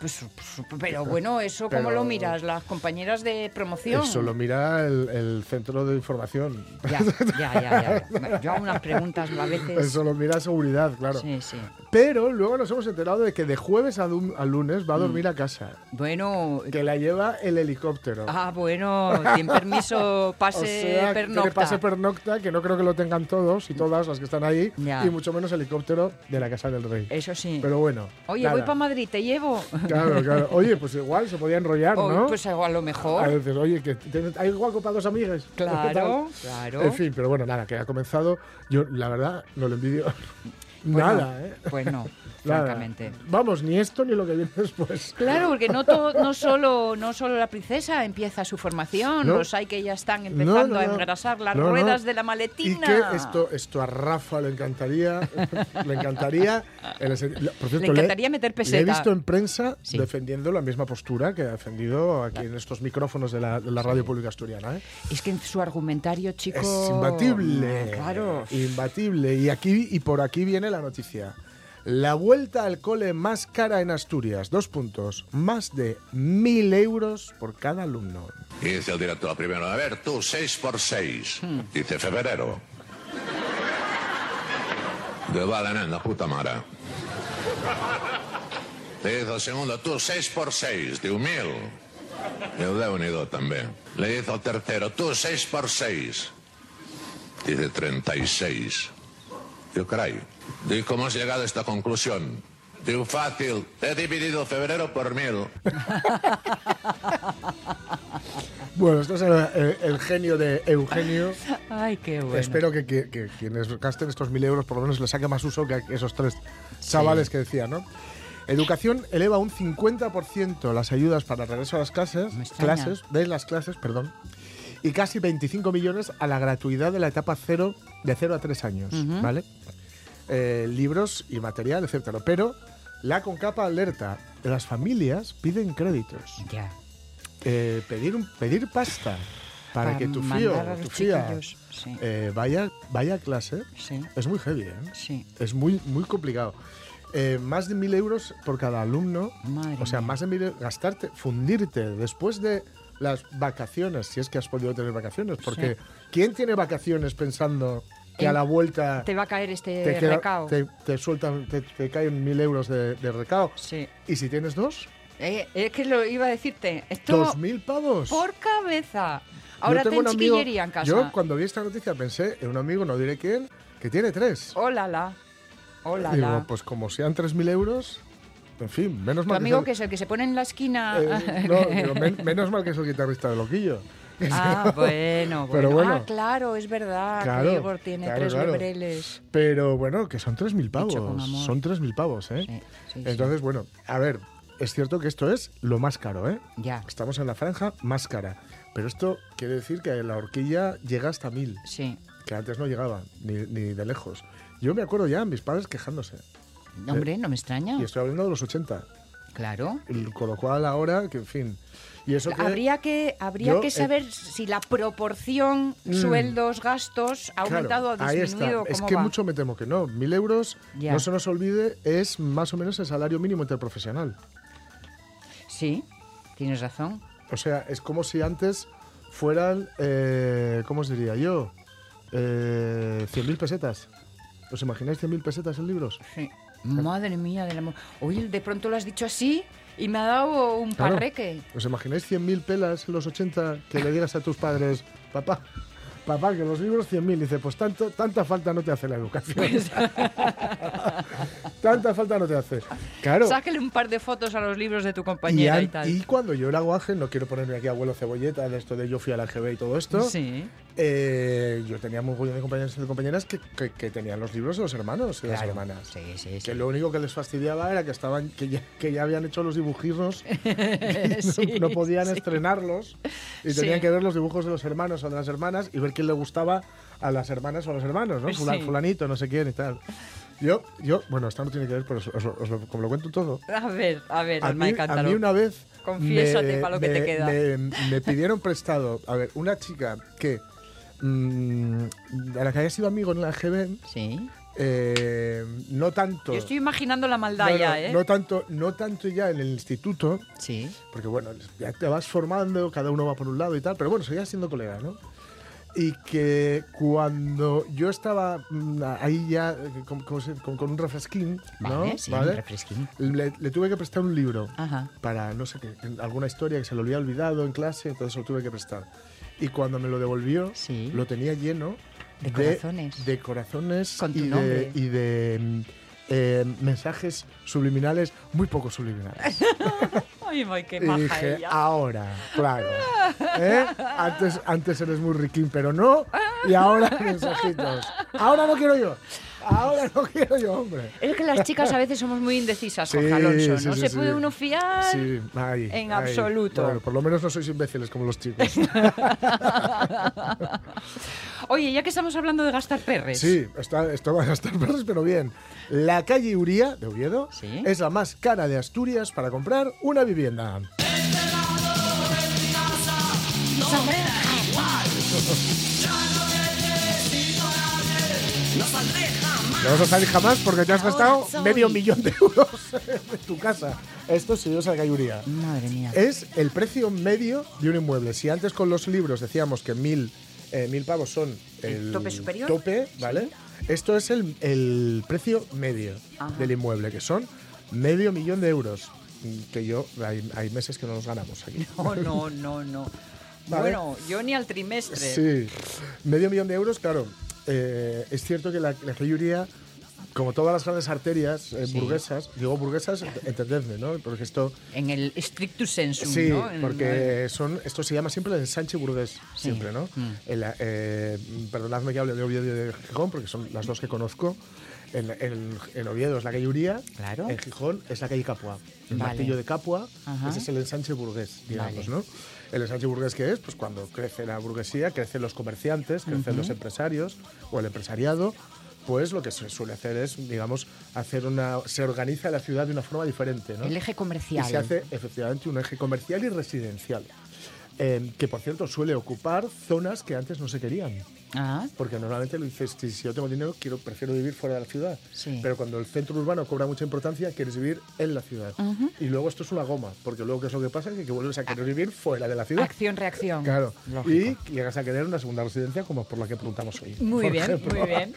Pues, pues, pero bueno, eso cómo Pero- lo miras, las compañeras de promoción. Eso lo mira el, el centro de información. Ya, ya, ya, ya. [LAUGHS] Yo hago unas preguntas a veces. Eso lo mira seguridad, claro. Sí, sí. Pero luego nos hemos enterado de que de jueves a, a lunes Mm. va a dormir a casa. Bueno, Que la lleva el helicóptero. ah, bueno, tiene permiso, [LAUGHS] pase o sea, pernocta. que pase pernocta, que no creo que lo tengan todos y todas las que están ahí, Ya. y mucho menos helicóptero de la Casa del Rey. Eso sí. Pero bueno. Oye, nada. voy para Madrid, te llevo. Claro, claro. Oye, pues igual se podía enrollar, ¿no? Pues a lo a mejor. veces, oye, que hay hueco para dos amigas. Claro, [LAUGHS] claro. En fin, pero bueno, nada, que ha comenzado. Yo, la verdad, no lo envidio. Pues nada, no, ¿eh? Pues no, [LAUGHS] Nada. francamente. Vamos, ni esto ni lo que viene después. Claro, porque no, to- no, solo, no solo la princesa empieza su formación, No. los hay que ya están empezando No, a engrasar las ruedas de la Y maletina. que esto, esto a Rafa le encantaría. [LAUGHS] le encantaría. en el sen- Por cierto, Le encantaría meter Le he peseta. visto en prensa Sí. defendiendo la misma postura que ha defendido aquí en estos micrófonos de la, de la radio pública asturiana. ¿eh? Es que en su argumentario, chico... Es imbatible. Claro. Imbatible. Y aquí y por aquí viene la noticia. La vuelta al cole más cara en Asturias. Dos puntos. Más de mil euros por cada alumno. Y dice el director primero, a ver, tú, seis por seis. Hmm. Dice febrero. De vale, nena, puta madre. Le dice al segundo, tú, seis por seis, diu mil. Diu, déu nhi també. Le dice al tercero, tú, seis por seis. Dice, 36. Digo, caray, digo, ¿cómo has llegado a esta conclusión? Digo, fácil, he dividido febrero por mil. [LAUGHS] Bueno, esto es el, el- el genio de Eugenio. Ay, qué bueno. Espero que, que- que quienes gasten estos mil euros por lo menos les saque más uso que a esos tres chavales que decía, ¿no? Educación eleva un 50% las ayudas para el regreso a las clases, clases, de las clases, perdón, y casi 25 millones a la gratuidad de la etapa cero, de 0 a 3 años, ¿vale? Eh, libros y material, etcétera. Pero la Concapa alerta, las familias piden créditos. Ya. Eh, pedir, un- pedir pasta para, Para que tu fío tu fía sí. eh, vaya, vaya a clase Sí. es muy heavy, ¿eh? Sí. Es muy, muy complicado. Eh, más de mil euros por cada alumno. Madre o sea, mía. más de mil. Gastarte, fundirte después de las vacaciones, si es que has podido tener vacaciones. Porque ¿quién tiene vacaciones pensando que a la vuelta Te va a caer este te, queda- recao. te, te sueltan, te, te caen mil euros de, de recao? Sí. ¿Y si tienes dos? Eh, es que lo iba a decirte. Esto ¿Dos mil pavos? por cabeza. Ahora tengo ten un amigo- en casa. Yo cuando vi esta noticia pensé en un amigo, no diré quién, que tiene tres. Hola, la. Hola, Digo, la. pues como sean 3.000 euros, en fin, menos Tu mal amigo que que es el que se pone en la esquina. Eh, no, digo, [LAUGHS] men- menos mal que es el guitarrista de Loquillo. Ah, bueno, [LAUGHS] bueno. Pero bueno. Ah, claro, es verdad. Claro, que Igor tiene claro, tres claro. lebreles. Pero bueno, que son 3.000 pavos. Son 3.000 pavos, ¿eh? Sí, sí, sí. Entonces, bueno, a ver, es cierto que esto es lo más caro, ¿eh? Ya. Estamos en la franja más cara. Pero esto quiere decir que la horquilla llega hasta 1.000, Sí. que antes no llegaba, ni, ni de lejos. Yo me acuerdo ya, mis padres quejándose. Hombre, no me extraña. Y estoy hablando de los 80. Claro. Con lo cual ahora, que en fin. Y eso que... Habría que, habría Yo, que eh, saber si la proporción Mm. sueldos, gastos ha Claro, aumentado o ahí disminuido. está. Es ¿cómo que va? mucho me temo que no. Mil euros, Ya. no se nos olvide, es más o menos el salario mínimo interprofesional. Sí, tienes razón. O sea, es como si antes fueran, eh, ¿cómo os diría yo? Eh, 100.000 pesetas. ¿Os imagináis 100.000 pesetas en libros? Sí. Madre mía del amor. Oye, de pronto lo has dicho así y me ha dado un Claro. parreque. ¿Os imagináis 100.000 pelas en los 80 que le digas a tus padres, papá, papá, que los libros 100.000? Dice, pues tanto, tanta falta no te hace la educación. Pues [LAUGHS] tanta falta no te hace. Claro. Sáquele un par de fotos a los libros de tu compañera y, tal. y cuando yo era guaje, no quiero ponerme aquí abuelo cebolleta de esto de yo fui a la GB y todo esto, Sí. Eh, yo tenía muy de compañeros y de compañeras que, que- que tenían los libros de los hermanos y las Claro. hermanas. Sí, sí, sí. Que lo único que les fastidiaba era que estaban que ya, que ya habían hecho los dibujirnos, [LAUGHS] [LAUGHS] Sí, no podían estrenarlos y tenían que ver los dibujos de los hermanos o de las hermanas y ver quién le gustaba a las hermanas o a los hermanos, ¿no? Sí. Fulanito, no sé quién y tal. Yo, yo, bueno, esto no tiene que ver, pero os, os- os lo- como lo cuento todo. A ver, a ver, A mí, a mí una vez. Confiésate pa' lo que te queda. Me, me pidieron prestado. A ver, una chica que. Mm, a la que había sido amigo en la GB, Sí. eh, no tanto. Yo estoy imaginando la maldad no, ya, no, ¿eh? no tanto, no tanto ya en el instituto, Sí. porque bueno, ya te vas formando, cada uno va por un lado y tal, pero bueno, seguías siendo colega, ¿no? Y que cuando yo estaba mm, ahí ya eh, con, con- con- con un refresquín, ¿no? Vale, sí, un refresquín. Le, le tuve que prestar un libro Ajá. para, no sé qué, alguna historia que se lo había olvidado en clase, entonces lo tuve que prestar. Y cuando me lo devolvió, Sí. lo tenía lleno De corazones. de corazones Con tu y, nombre. de, y de mm, eh, mensajes subliminales, muy poco subliminales. [LAUGHS] Ay, qué y maja dije, ella. ahora, claro. ¿Eh? [LAUGHS] Antes, antes eres muy riquín, pero no. Y ahora [LAUGHS] mensajitos. Ahora no quiero yo. Ahora no quiero yo, hombre. Es que las chicas a veces somos muy indecisas, Sí, Jorge Alonso. sí, no sí, se sí. puede uno fiar. Sí, ahí, En ahí. absoluto. Bueno, por lo menos no sois imbéciles como los chicos. [LAUGHS] Oye, ya que estamos hablando de gastar perres. Sí, está, esto va a gastar perros, pero bien. La calle Uría, de Oviedo, Sí. es la más cara de Asturias para comprar una vivienda. [LAUGHS] No vas a salir jamás porque te has gastado medio millón de euros [LAUGHS] en tu casa. Esto es la calle Uría. Madre mía. Es el precio medio de un inmueble. Si antes con los libros decíamos que mil, eh, mil pavos son el, tope superior. tope, ¿vale? Esto es el, el precio medio Ajá. del inmueble, que son medio millón de euros. Que yo, hay, hay meses que no los ganamos aquí. [LAUGHS] No, no, no, no. Vale. Bueno, yo ni al trimestre. Sí, medio millón de euros, claro. Eh, es cierto que la, la Geyuría, como todas las grandes arterias eh, Sí. burguesas, digo burguesas, entendedme, ¿no? Porque esto, En el strictus sensu, sí, porque son, esto se llama siempre el ensanche burgués, Sí. siempre, ¿no? Mm. El, eh, perdonadme que hable de Oviedo y de Gijón, porque son las dos que conozco. En, en- en Oviedo es la calle Uría, Claro. en Gijón es la calle Capua. El Vale. martillo de Capua, Ajá. ese es el ensanche burgués, digamos, Vale. ¿no? El ensanche burgués que es, pues cuando crece la burguesía, crecen los comerciantes, crecen los empresarios o el empresariado, pues lo que se suele hacer es, digamos, hacer una, se organiza la ciudad de una forma diferente, ¿no? El eje comercial. Y se hace efectivamente un eje comercial y residencial, eh, que por cierto suele ocupar zonas que antes no se querían. Ah, Porque normalmente lo dices, si, si yo tengo dinero, quiero, prefiero vivir fuera de la ciudad. Sí. Pero cuando el centro urbano cobra mucha importancia, quieres vivir en la ciudad. Y luego esto es una goma, porque luego ¿qué es lo que pasa? Que, que vuelves a querer vivir fuera de la ciudad. acción-reacción. Claro. Lógico. Y llegas a querer una segunda residencia como por la que preguntamos hoy. Muy bien, ejemplo. muy bien.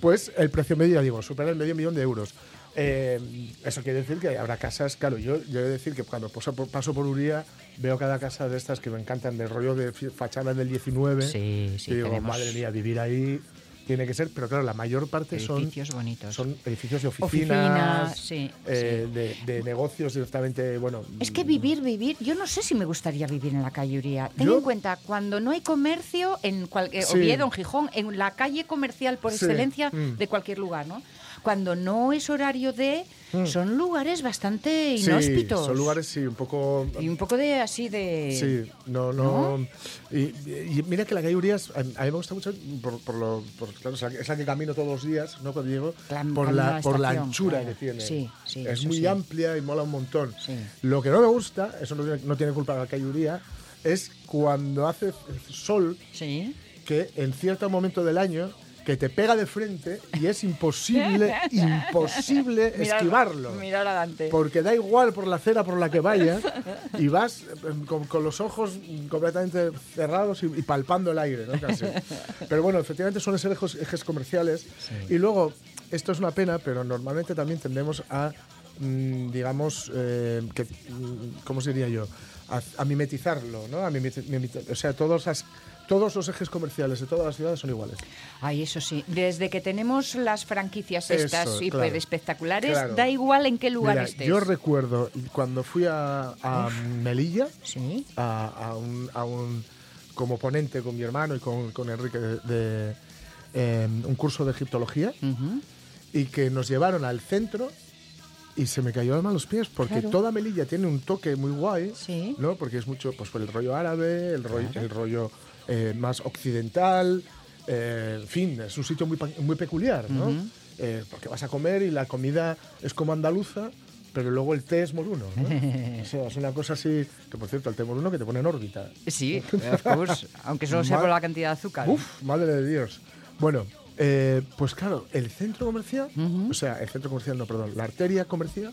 Pues el precio medio, ya digo, supera el medio millón de euros. Eh, eso quiere decir que habrá casas, claro, yo, yo he de decir que cuando paso por, paso por Uría veo cada casa de estas que me encantan, del rollo de fi- fachada del 19. Sí, sí, y digo, tenemos madre mía, vivir ahí tiene que ser, pero claro, la mayor parte son Edificios bonitos. son edificios de Oficinas, oficinas, sí, eh, De, de negocios directamente, bueno. Es que vivir, vivir, yo no sé si me gustaría vivir en la calle Uría. Ten en cuenta, cuando no hay comercio en cual- eh, Sí. Oviedo, en Gijón, en la calle comercial por excelencia mm. de cualquier lugar, ¿no? Cuando no es horario de, son lugares bastante Sí, inhóspitos. son lugares, sí, un poco Y un poco de así de... Sí, no, no. Y, y mira que la calle Urías, a, a mí me gusta mucho, por, por lo, por- claro, es la, que camino todos los días, ¿no? Cuando llego, Clam- por, la, por la anchura claro. que tiene. Sí, sí, Es muy sí. amplia y mola un montón. Sí. Lo que no me gusta, eso no tiene, no tiene culpa la calle Uría, es cuando hace sol, Sí. que en cierto momento del año que te pega de frente y es imposible, [LAUGHS] imposible Mirar- esquivarlo. Mirar adelante. Porque da igual por la acera por la que vayas [LAUGHS] y vas eh, con, con los ojos completamente cerrados y, y palpando el aire, ¿no? Casi. Pero bueno, efectivamente son esos ejes, ejes comerciales. Y luego, esto es una pena, pero normalmente también tendemos a, mm, digamos, eh, que, mm, ¿cómo se diría yo? A, a mimetizarlo, ¿no? A mimeti- mimeti- o sea, todos, las- todos los ejes comerciales de todas las ciudades son iguales. Ay, eso sí. Desde que tenemos las franquicias Eso, estas claro. hiper espectaculares, Claro. da igual en qué lugar Mira, estés. yo recuerdo cuando fui a, a Melilla, Sí. a, a un, a un- como ponente con mi hermano y con, con Enrique de, de, eh, un curso de egiptología y que nos llevaron al centro y se me cayó el alma a los pies porque Claro. toda Melilla tiene un toque muy guay, Sí. ¿no? Porque es mucho pues por el rollo árabe, el rollo, el rollo eh, más occidental, eh, en fin, es un sitio muy, muy peculiar, ¿no? Eh, porque vas a comer y la comida es como andaluza, pero luego el té es moruno, ¿no? [LAUGHS] o sea, es una cosa así, que por cierto, el té moruno que te pone en órbita. Sí, [LAUGHS] of course. Aunque solo sea por la cantidad de azúcar. Uf, madre de Dios. Bueno, eh, pues claro, el centro comercial, o sea, el centro comercial, no, perdón, la arteria comercial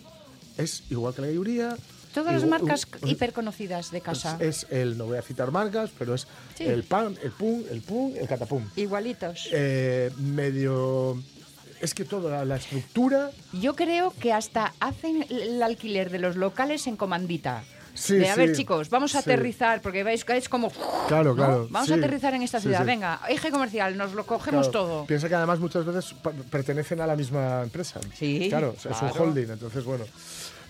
es igual que la Gayuría. Todas las marcas hiperconocidas de casa. Es, es el, no voy a citar marcas, pero es Sí. el pan, el pum, el pum, el catapum. Igualitos. Eh, medio. Es que toda la estructura. Yo creo que hasta hacen el alquiler de los locales en comandita. Sí, de, a sí, ver, chicos, vamos a sí. aterrizar, porque veis que es como... Claro, ¿no? claro. Vamos a aterrizar en esta ciudad. Venga, eje comercial, nos lo cogemos Claro, todo. Piensa que además muchas veces pertenecen a la misma empresa. Sí, Claro, es un claro. holding, entonces bueno.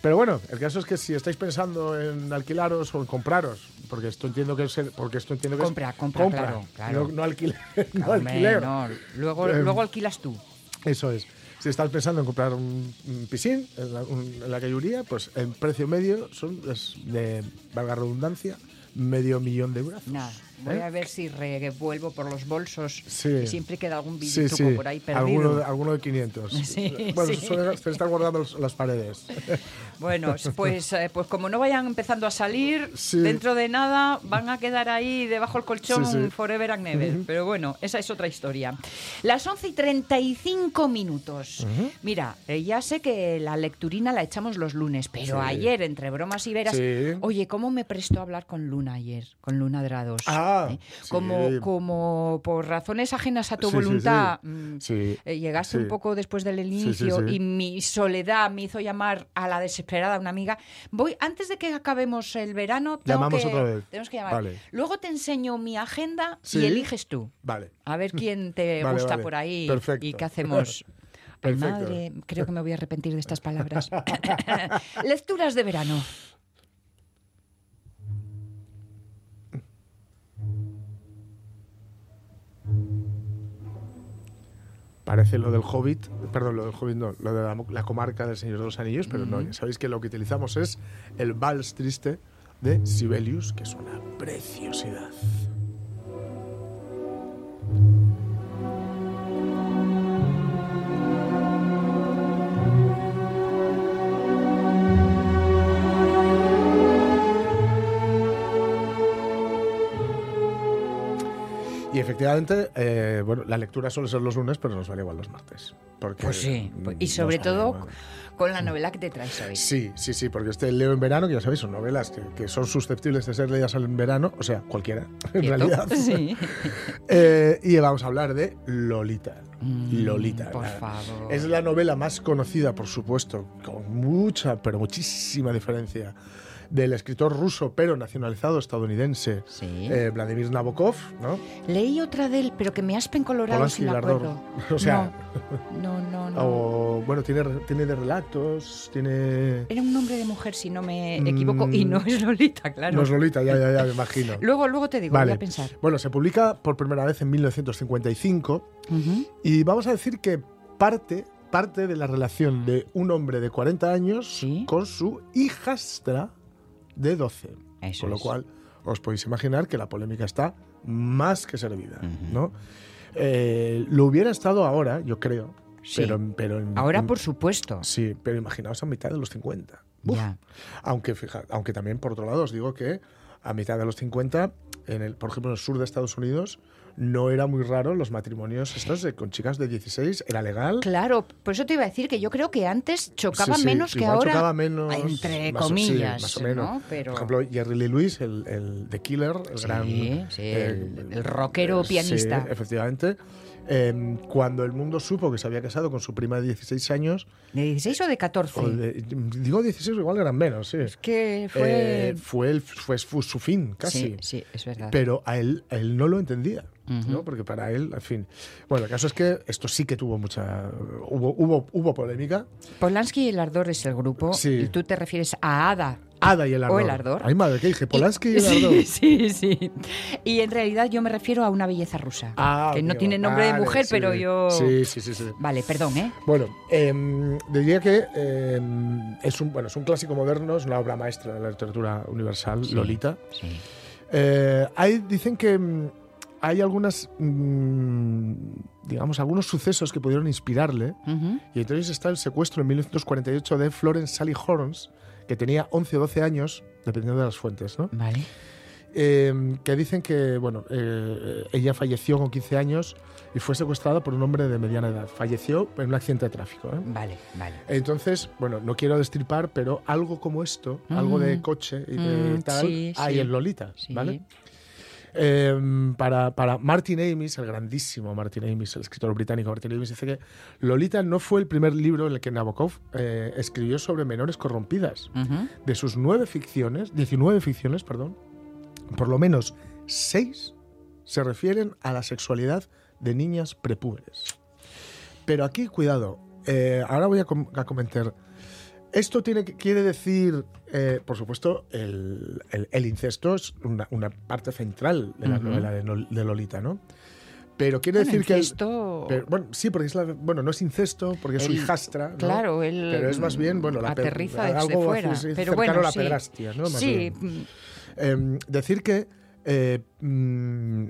Pero bueno, el caso es que si estáis pensando en alquilaros o en compraros, porque esto entiendo que es porque esto entiendo que Compra, es compra, claro, claro. No, no [LAUGHS] no alquiler. no, Luego, Em, luego alquilas tú. Eso es. Si estás pensando en comprar un, un piscín en la, un- en la cayuría, pues el precio medio son, es de, valga redundancia, medio millón de euros. Nada, voy ¿Eh? a ver si revuelvo por los bolsos Sí. siempre queda algún Sí, billetuco sí. por ahí perdido. Alguno de, alguno de 500. [LAUGHS] Sí, bueno, sí. suele- se están guardando los- las paredes. [LAUGHS] Bueno, pues, eh, pues como no vayan empezando a salir, Sí. dentro de nada van a quedar ahí debajo del colchón Sí, sí. forever and never. Pero bueno, esa es otra historia. Las 11 y 35 minutos. Mira, eh, ya sé que la lecturina la echamos los lunes, pero Sí. ayer, entre bromas y veras, Sí. oye, ¿cómo me prestó a hablar con Luna ayer? Con Luna Drados. Ah, Ah, ¿eh? sí. como, como por razones ajenas a tu Sí, voluntad mm, Sí. eh, llegaste un poco después del inicio y mi soledad me hizo llamar a la desesperada una amiga. Voy, antes de que acabemos el verano, tengo Llamamos que, otra vez. tenemos que llamar. Vale. Luego te enseño mi agenda y eliges tú. Vale. A ver quién te [LAUGHS] Vale, gusta vale. por ahí Perfecto. y qué hacemos. [LAUGHS] Ay, madre, creo que me voy a arrepentir de estas palabras. [LAUGHS] Lecturas de verano. Parece lo del Hobbit, perdón, lo del Hobbit no, lo de la, la comarca del Señor de los Anillos, pero no, ya sabéis que lo que utilizamos es el vals triste de Sibelius, que es una preciosidad. Efectivamente, eh, bueno, la lectura suele ser los lunes, pero nos vale igual los martes. Porque Pues sí, mm, y sobre todo igual. con la novela que te traes hoy. Sí, sí, sí, porque este Leo en verano, que ya sabéis, son novelas que, que son susceptibles de ser leídas en verano, o sea, cualquiera, en ¿Cierto? realidad. [LAUGHS] Sí. [LAUGHS] Eh, y vamos a hablar de Lolita. Mm, Lolita. por favor. Es la novela más conocida, por supuesto, con mucha, pero muchísima diferencia, del escritor ruso, pero nacionalizado estadounidense, Sí. eh, Vladimir Nabokov, ¿no? Leí otra de él, pero que me has pencolorado Polanski si Lardor. acuerdo. [LAUGHS] O sea, no, no, no. no. O, bueno, tiene, tiene de relatos, tiene... Era un nombre de mujer, si no me Mm, equivoco, y no es Lolita, claro. No es Lolita, ya, ya, ya, me imagino. [LAUGHS] Luego, luego te digo, Vale. voy a pensar. Bueno, se publica por primera vez en 1955 Ujú. y vamos a decir que parte, parte de la relación de un hombre de 40 años Sí. con su hijastra de 12. Eso con lo es. cual os podéis imaginar que la polémica está más que servida. ¿no? Eh, lo hubiera estado ahora, yo creo, Sí. pero, pero en- Ahora, en- por supuesto. Sí, pero imaginaos a mitad de los 50. Uf. Ya. Aunque, fija, aunque también, por otro lado, os digo que a mitad de los 50, en el, por ejemplo, en el sur de Estados Unidos, no era muy raro los matrimonios estos de- con chicas de 16, era legal. Claro, por eso te iba a decir que yo creo que antes chocaba Sí, sí, menos que ahora. chocaba menos, entre más o- sí, comillas, más o menos. ¿no? Pero- Por ejemplo, Jerry Lee Lewis, el, el The Killer, el gran... sí, el- el rockero sí, pianista. efectivamente. Eh, cuando el mundo supo que se había casado con su prima de 16 años, ¿De 16 o de 14? o de- digo 16, igual eran menos, sí. que fue. Eh, fue, el, fue su su fin, casi. sí, sí, es verdad. Pero a él, a él no lo entendía. ¿no? Porque para él, en fin. Bueno, el caso es que esto sí que tuvo mucha. Hubo, hubo, hubo polémica. Polanski y el Ardor es el grupo. Sí. Y tú te refieres a Ada. Ada y el ardor. O el ardor. Ay, madre, ¿qué dije? Polanski y, el Sí, ardor. [LAUGHS] Sí, sí. Y en realidad yo me refiero a una belleza rusa. Ah, que no tiene nombre de mujer, sí. pero yo. Sí, sí, sí. sí. Vale, perdón, ¿eh? Bueno, em, diría que em, es, un, bueno, es un clásico moderno, es una obra maestra de la literatura universal, Sí. Lolita. Sí. Eh, hay, dicen que mm, hay algunas, mm, digamos, algunos sucesos que pudieron inspirarle. Y entonces está el secuestro en 1948 de Florence Sally Horns, que tenía 11 o 12 años, dependiendo de las fuentes, ¿no? Vale. Eh, que dicen que, bueno, eh, ella falleció con 15 años y fue secuestrada por un hombre de mediana edad. Falleció en un accidente de tráfico. ¿eh? Vale, vale. Entonces, bueno, no quiero destripar, pero algo como esto, algo de Mm. coche y de Mm, tal, sí, hay sí. en Lolita, Sí. ¿vale? Eh, para, para Martin Amis, el grandísimo Martin Amis, el escritor británico Martin Amis, dice que Lolita no fue el primer libro en el que Nabokov eh, escribió sobre menores corrompidas. De sus nueve ficciones, 19 ficciones, perdón, por lo menos seis se refieren a la sexualidad de niñas prepúberes. Pero aquí, cuidado, eh, ahora voy a, com- a comentar. Esto tiene, quiere decir, eh, por supuesto, el, el- el incesto es una, una parte central de la novela de, Lolita, ¿no? Pero quiere Bueno, decir que... el- incesto- pero, bueno, sí, porque es la, bueno, no es incesto, porque es su El- hijastra. ¿no? Claro, él Pero es más bien, bueno, la aterriza desde algo fuera. así, pero bueno, a la sí. pedrastia, ¿no? Más sí, bien. mm, Em, decir que, eh, mm,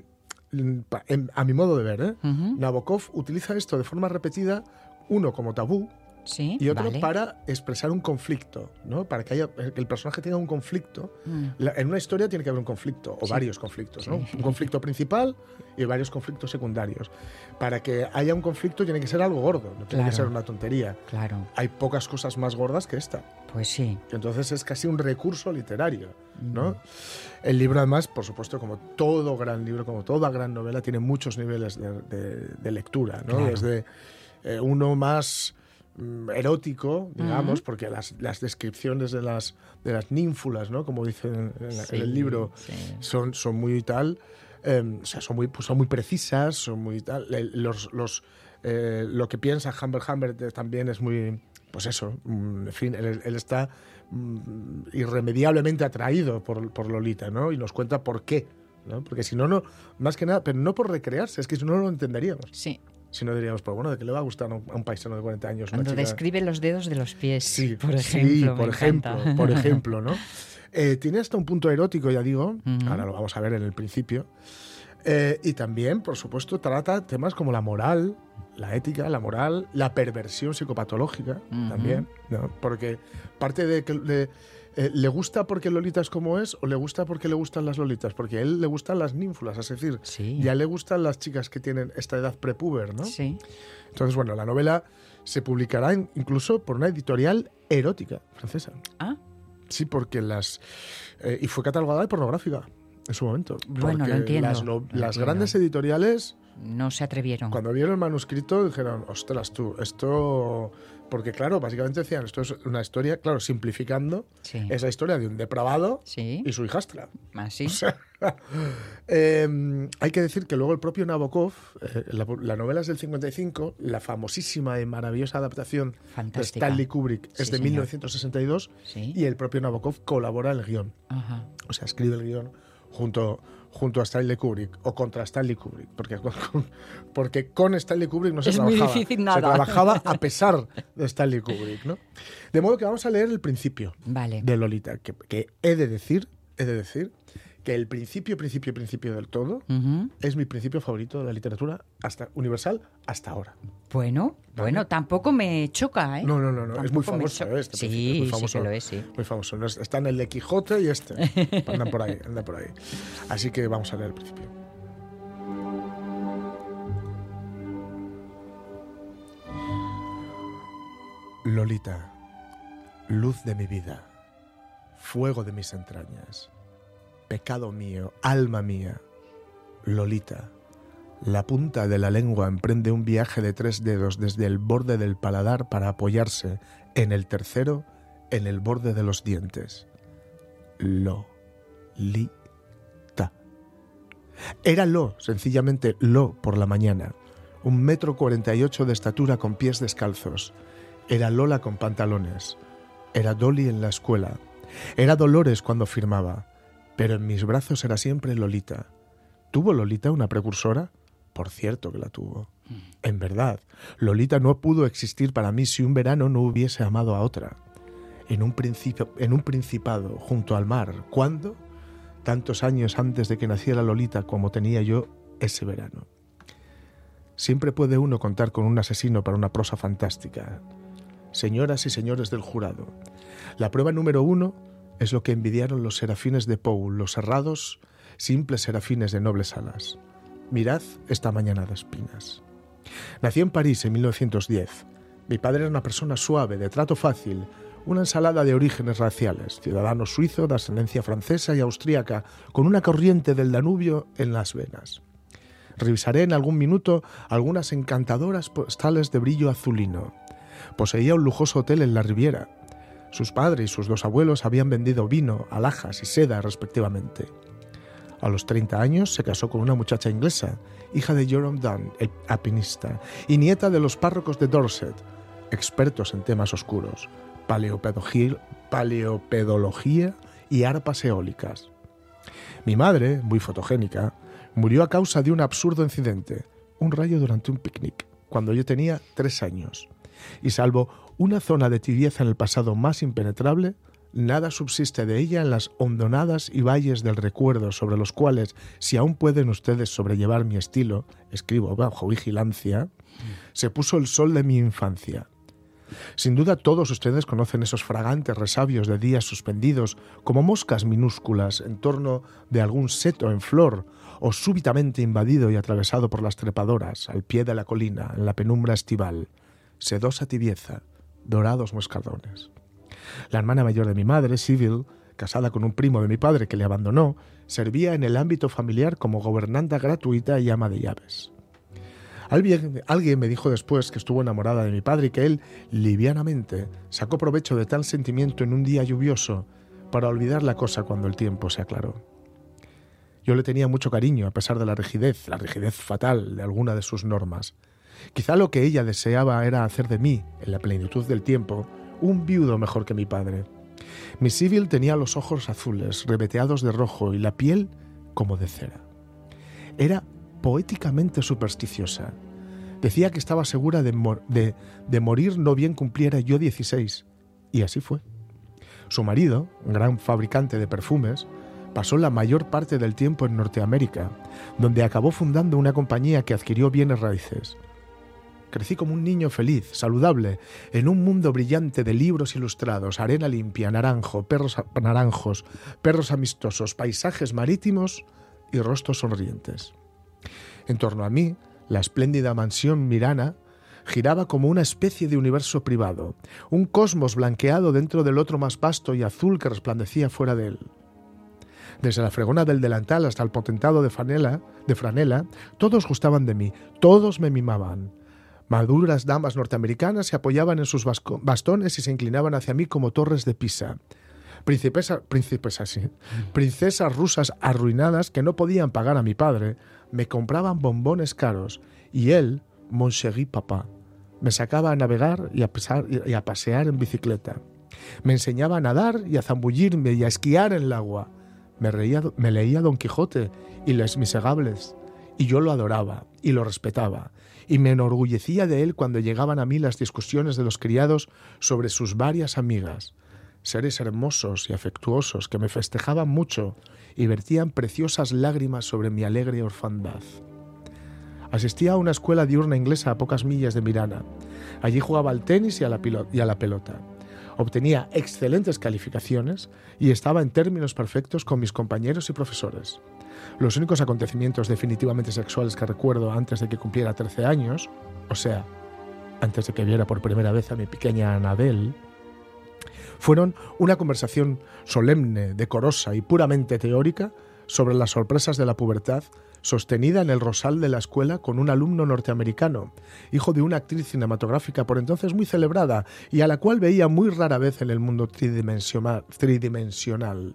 em, a mi modo de ver, ¿eh? ujú. Nabokov utiliza esto de forma repetida, uno como tabú, Sí, y otro vale. para expresar un conflicto, ¿no? Para que, haya, que el personaje tenga un conflicto. Mm. La- en una historia tiene que haber un conflicto, o Sí. varios conflictos, ¿no? Sí. Un conflicto [LAUGHS] principal y varios conflictos secundarios. Para que haya un conflicto tiene que ser algo gordo, no tiene que ser una tontería. Claro, Hay pocas cosas más gordas que esta. pues sí. Entonces es casi un recurso literario, ¿no? El libro, además, por supuesto, como todo gran libro, como toda gran novela, tiene muchos niveles de, de- de lectura, ¿no? Claro. Desde eh, uno más mm, erótico, digamos, porque las, las descripciones de las, de las ninfulas, ¿no? Como dicen en, el libro, sí. son, son muy tal, eh, o sea, son muy, pues son muy precisas, son muy tal. Los, los, eh, lo que piensa Humbert Humbert también es muy, pues eso, mm, en fin, él, él está mm, irremediablemente atraído por, por Lolita, ¿no? Y nos cuenta por qué, ¿no? Porque si no, no, más que nada, pero no por recrearse, es que si no, no lo entenderíamos. Sí, Si no diríamos, pero bueno, ¿de qué le va a gustar a un, paisano de 40 años? cuando chica- describe los dedos de los pies, Sí, por sí, ejemplo. por me ejemplo, encanta. por ejemplo, ¿no? [LAUGHS] Eh, tiene hasta un punto erótico, ya digo, Ujú. ahora lo vamos a ver en el principio. Eh, y también, por supuesto, trata temas como la moral, la ética, la moral, la perversión psicopatológica Ujú. también, ¿no? Porque parte de le, eh, le gusta porque Lolita es como es o le gusta porque le gustan las Lolitas, porque a él le gustan las ninfulas, es decir, Sí. ya le gustan las chicas que tienen esta edad prepuber, ¿no? Sí, Entonces, bueno, la novela se publicará in- incluso por una editorial erótica francesa. Ah, Sí, porque las... eh, y fue catalogada de pornográfica en su momento. Bueno, lo entiendo, Las, no- lo las entiendo. grandes editoriales, no se atrevieron. cuando vieron el manuscrito, dijeron, ostras tú, esto... Porque claro, básicamente decían, esto es una historia, claro, simplificando, Sí. es la historia de un depravado Sí, y su hijastra. así. [LAUGHS] O sea, eh, hay que decir que luego el propio Nabokov, eh, la, la novela es del 55, la famosísima y maravillosa adaptación Fantástica. de Stanley Kubrick es de señor. 1962 Sí. y el propio Nabokov colabora en el guion. Ajá. O sea, escribe el guion junto, junto a Stanley Kubrick o contra Stanley Kubrick, porque con, porque con Stanley Kubrick no se Es muy trabajaba. difícil Se nada. trabajaba a [LAUGHS] pesar de Stanley Kubrick, ¿no? De modo que vamos a leer el principio Vale. de Lolita, que, que he de decir, he de decir que el principio, principio, principio del todo es mi principio favorito de la literatura hasta universal hasta ahora. Bueno, bueno, tampoco me choca, ¿eh? No, no, no, no. es muy famoso ¿eh? este sí, es muy sí famoso. que lo es, sí. Muy famoso. No es- Está en el de Quijote y este. [LAUGHS] Andan por ahí, andan por ahí. Así que vamos a leer el principio. Lolita, luz de mi vida, fuego de mis entrañas, pecado mío, alma mía, Lolita, la punta de la lengua emprende un viaje de tres dedos desde el borde del paladar para apoyarse en el tercero en el borde de los dientes. Lo, li, ta. Era lo, sencillamente lo por la mañana. Un metro cuarenta y ocho de estatura con pies descalzos. Era Lola con pantalones. Era Dolly en la escuela. Era Dolores cuando firmaba. Pero en mis brazos era siempre Lolita. ¿Tuvo Lolita una precursora? Por cierto que la tuvo. En verdad, Lolita no pudo existir para mí si un verano no hubiese amado a otra. En un, principio, en un principado, junto al mar. ¿Cuándo? Tantos años antes de que naciera Lolita como tenía yo ese verano. Siempre puede uno contar con un asesino para una prosa fantástica. Señoras y señores del jurado, la prueba número uno es lo que envidiaron los serafines de Pou, los cerrados, simples serafines de nobles alas. Mirad esta mañana de espinas. Nací en París en 1910. Mi padre era una persona suave, de trato fácil, una ensalada de orígenes raciales, ciudadano suizo de ascendencia francesa y austríaca, con una corriente del Danubio en las venas. Revisaré en algún minuto algunas encantadoras postales de brillo azulino. Poseía un lujoso hotel en la Riviera. Sus padres y sus dos abuelos habían vendido vino, alhajas y seda respectivamente. A los 30 años se casó con una muchacha inglesa, hija de Jerome Dunn, el alpinista, y nieta de los párrocos de Dorset, expertos en temas oscuros, paleopedología y arpas eólicas. Mi madre, muy fotogénica, murió a causa de un absurdo incidente, un rayo durante un picnic, cuando yo tenía tres años. Y salvo una zona de tibieza en el pasado más impenetrable, nada subsiste de ella en las hondonadas y valles del recuerdo sobre los cuales, si aún pueden ustedes sobrellevar mi estilo, escribo bajo vigilancia, se puso el sol de mi infancia. Sin duda todos ustedes conocen esos fragantes resabios de días suspendidos como moscas minúsculas en torno de algún seto en flor o súbitamente invadido y atravesado por las trepadoras al pie de la colina en la penumbra estival. Sedosa tibieza, dorados moscardones. La hermana mayor de mi madre, Civil, casada con un primo de mi padre que le abandonó, servía en el ámbito familiar como gobernanta gratuita y ama de llaves. Alguien, alguien me dijo después que estuvo enamorada de mi padre y que él, livianamente, sacó provecho de tal sentimiento en un día lluvioso para olvidar la cosa cuando el tiempo se aclaró. Yo le tenía mucho cariño a pesar de la rigidez, la rigidez fatal de alguna de sus normas. Quizá lo que ella deseaba era hacer de mí, en la plenitud del tiempo, un viudo mejor que mi padre. Miss Civil tenía los ojos azules, reveteados de rojo, y la piel como de cera. Era poéticamente supersticiosa. Decía que estaba segura de, de- morir no bien cumpliera yo 16. Y así fue. Su marido, gran fabricante de perfumes, pasó la mayor parte del tiempo en Norteamérica, donde acabó fundando una compañía que adquirió bienes raíces. Crecí como un niño feliz, saludable, en un mundo brillante de libros ilustrados, arena limpia, naranjo, perros naranjos, perros amistosos, paisajes marítimos y rostros sonrientes. En torno a mí, la espléndida mansión Mirana giraba como una especie de universo privado, un cosmos blanqueado dentro del otro más vasto y azul que resplandecía fuera de él. Desde la fregona del delantal hasta el potentado de franela, de franela, todos gustaban de mí, todos me mimaban. Maduras damas norteamericanas se apoyaban en sus bastones y se inclinaban hacia mí como torres de Pisa. Princesa, princesas, sí, princesas rusas arruinadas que no podían pagar a mi padre, me compraban bombones caros y él, mon chéri papá, me sacaba a navegar y a, pesar- y a pasear en bicicleta. Me enseñaba a nadar y a zambullirme y a esquiar en el agua. Me, reía, me leía Don Quijote y Les Miserables, y yo lo adoraba y lo respetaba, y me enorgullecía de él cuando llegaban a mí las discusiones de los criados sobre sus varias amigas, seres hermosos y afectuosos que me festejaban mucho y vertían preciosas lágrimas sobre mi alegre orfandad. Asistía a una escuela diurna inglesa a pocas millas de Mirana. Allí jugaba al tenis y a la, y a la pelota. Obtenía excelentes calificaciones y estaba en términos perfectos con mis compañeros y profesores. Los únicos acontecimientos definitivamente sexuales que recuerdo antes de que cumpliera 13 años, o sea, antes de que viera por primera vez a mi pequeña Anabel, fueron una conversación solemne, decorosa y puramente teórica sobre las sorpresas de la pubertad, sostenida en el rosal de la escuela con un alumno norteamericano, hijo de una actriz cinematográfica por entonces muy celebrada y a la cual veía muy rara vez en el mundo tridimensiona- tridimensional,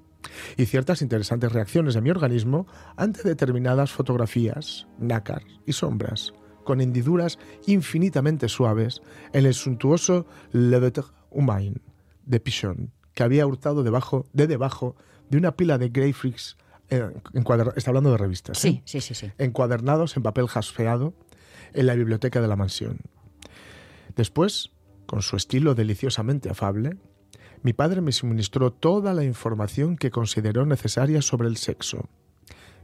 y ciertas interesantes reacciones de mi organismo ante determinadas fotografías, nácar y sombras, con hendiduras infinitamente suaves en el suntuoso Le Vetre Humain de Pichon, que había hurtado debajo, de debajo de una pila de Greyfrix, eh, está hablando de revistas, Sí, ¿eh? sí, sí, sí. encuadernados en papel jaspeado en la biblioteca de la mansión. Después, con su estilo deliciosamente afable, mi padre me suministró toda la información que consideró necesaria sobre el sexo.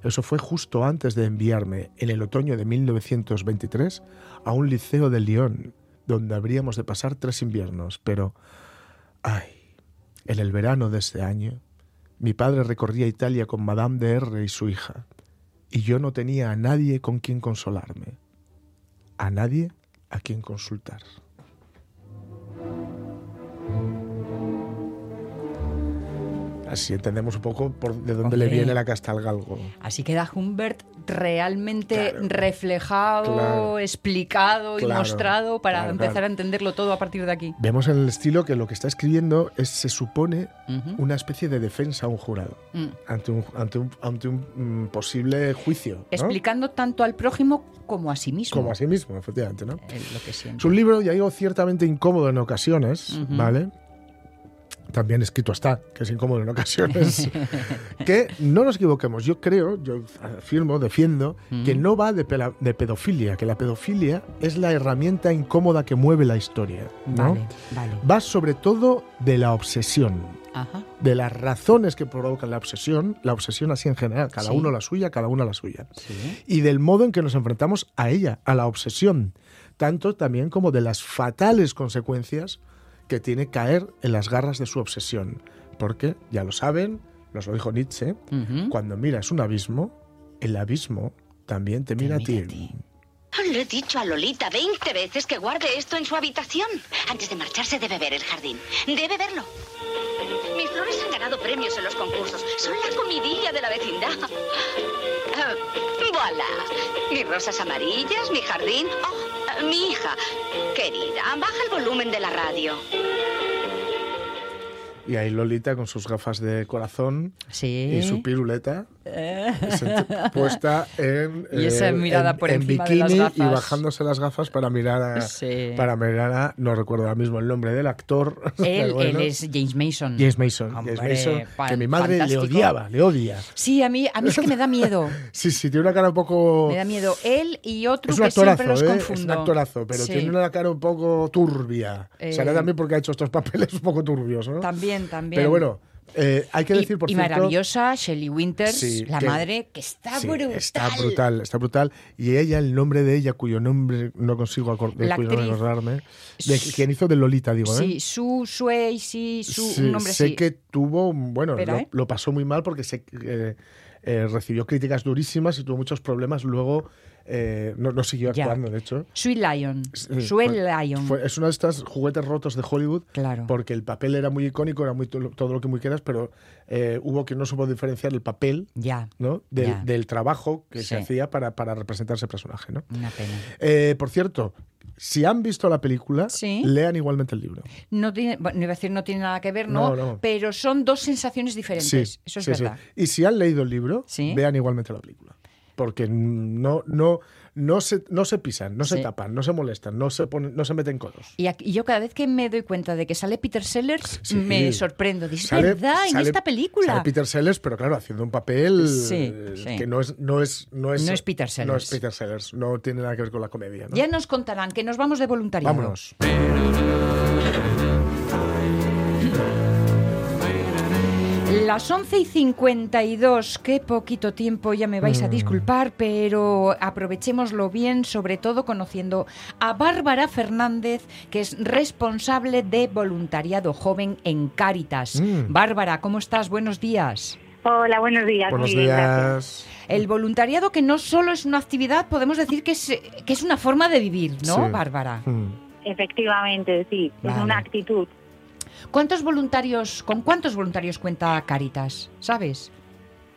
Eso fue justo antes de enviarme, en el otoño de 1923, a un liceo de Lyon, donde habríamos de pasar tres inviernos. Pero, ay, en el verano de ese año, mi padre recorría Italia con Madame de R y su hija, y yo no tenía a nadie con quien consolarme, a nadie a quien consultar. Así entendemos un poco por de dónde le viene la casta al galgo. Así queda Humbert realmente Claro. reflejado, Claro. explicado y mostrado para empezar a entenderlo todo a partir de aquí. Vemos en el estilo que lo que está escribiendo es, se supone, una especie de defensa a un jurado Mm. ante un, ante un, ante un mm, posible juicio. ¿no? Explicando tanto al prójimo como a sí mismo. Como a sí mismo, efectivamente, ¿no? Eh, lo que siente. Es un libro, ya digo, ciertamente incómodo en ocasiones. ¿vale? También escrito está, que es incómodo en ocasiones. [LAUGHS] que no nos equivoquemos, yo creo, yo afirmo, defiendo, que no va de, pedofilia, que la pedofilia es la herramienta incómoda que mueve la historia, ¿no? Vale, vale. Va sobre todo de la obsesión, Ajá. de las razones que provocan la obsesión, la obsesión así en general, cada Sí. uno la suya, cada una la suya, y del modo en que nos enfrentamos a ella, a la obsesión, tanto también como de las fatales consecuencias que tiene caer en las garras de su obsesión. Porque, ya lo saben, nos lo dijo Nietzsche, cuando miras un abismo, el abismo también te mira, mira a a ti. Le he dicho a Lolita 20 veces que guarde esto en su habitación. Antes de marcharse debe ver el jardín. Debe verlo. Mis flores han ganado premios en los concursos. Son la comidilla de la vecindad. Ah, voilà. Mis rosas amarillas, mi jardín. Oh, mi hija. Querida, baja el volumen de la radio. Y ahí Lolita con sus gafas de corazón Sí. y su piruleta [LAUGHS] puesta en, Y esa eh, mirada en- por en encima de bikini las y gafas. bajándose las gafas para mirar a, Sí. para mirar a no recuerdo ahora mismo el nombre del actor [LAUGHS] Él, bueno. él es James Mason. James Mason, Hombre, James Mason, que mi madre fantástico. le odiaba, le odia. Sí, a mí, a mí es que me da miedo. [LAUGHS] Sí, sí, tiene una cara un poco Me da miedo. Él y otro es un que siempre actorazo, los ¿eh? confundo. Es un actorazo, pero Sí. tiene una cara un poco turbia. Eh, Será también porque ha hecho estos papeles un poco turbios, ¿no? También, también. Pero bueno, eh, hay que Y- decir, por y, cierto... maravillosa Shelley Winters, Sí, la que- madre, que está Sí, brutal. Está brutal, está brutal. Y ella, el nombre de ella, cuyo nombre no consigo La acordarme, de quien hizo de Lolita, digo, ¿eh? Sí, Su Sway, sí, su Sí, un nombre sé sí. que tuvo, bueno, Espera, lo, ¿eh? lo pasó muy mal porque se, eh, eh, recibió críticas durísimas y tuvo muchos problemas. Luego eh, no, no siguió Ya. actuando, de hecho. Sweet Lion. Sí, Sweet fue- Lion. fue- es uno de estos juguetes rotos de Hollywood. Claro. Porque el papel era muy icónico, era muy to- todo lo que muy quieras, pero eh, hubo que no supo diferenciar el papel Ya, ¿no? del, Ya. del trabajo que se Sí. hacía para, para representar ese personaje. ¿no? una pena. Eh, por cierto, si han visto la película, Sí. lean igualmente el libro. No tiene, bueno, no iba a decir no tiene nada que ver, no, No, no. pero son dos sensaciones diferentes. Eso es sí, sí. verdad. Y si han leído el libro, Sí. vean igualmente la película. Porque no, no, no, se, no se pisan, no se tapan, no se molestan, no se, ponen, no se meten codos. Y, aquí- y yo cada vez que me doy cuenta de que sale Peter Sellers, Sí. me sorprendo. Dice, Sale- ¿verdad? en esta película. Sale Peter Sellers, pero claro, haciendo un papel Sí, eh, que no es, no es, no es, No es Peter No Sellers. es Peter Sellers, no tiene nada que ver con la comedia. ¿no? Ya nos contarán que nos vamos de voluntariado. Vámonos. Las 11 y 52, qué poquito tiempo, ya me vais a Mm. disculpar, pero aprovechémoslo bien, sobre todo conociendo a Bárbara Fernández, que es responsable de voluntariado joven en Cáritas. Mm. Bárbara, ¿cómo estás? Buenos días. Hola, buenos días. Buenos bien, gracias. días. El voluntariado que no solo es una actividad, podemos decir que es, que es una forma de vivir, ¿no, Sí. Bárbara? Mm. Efectivamente, sí. Es una actitud. ¿Cuántos voluntarios, con cuántos voluntarios cuenta Cáritas? ¿Sabes?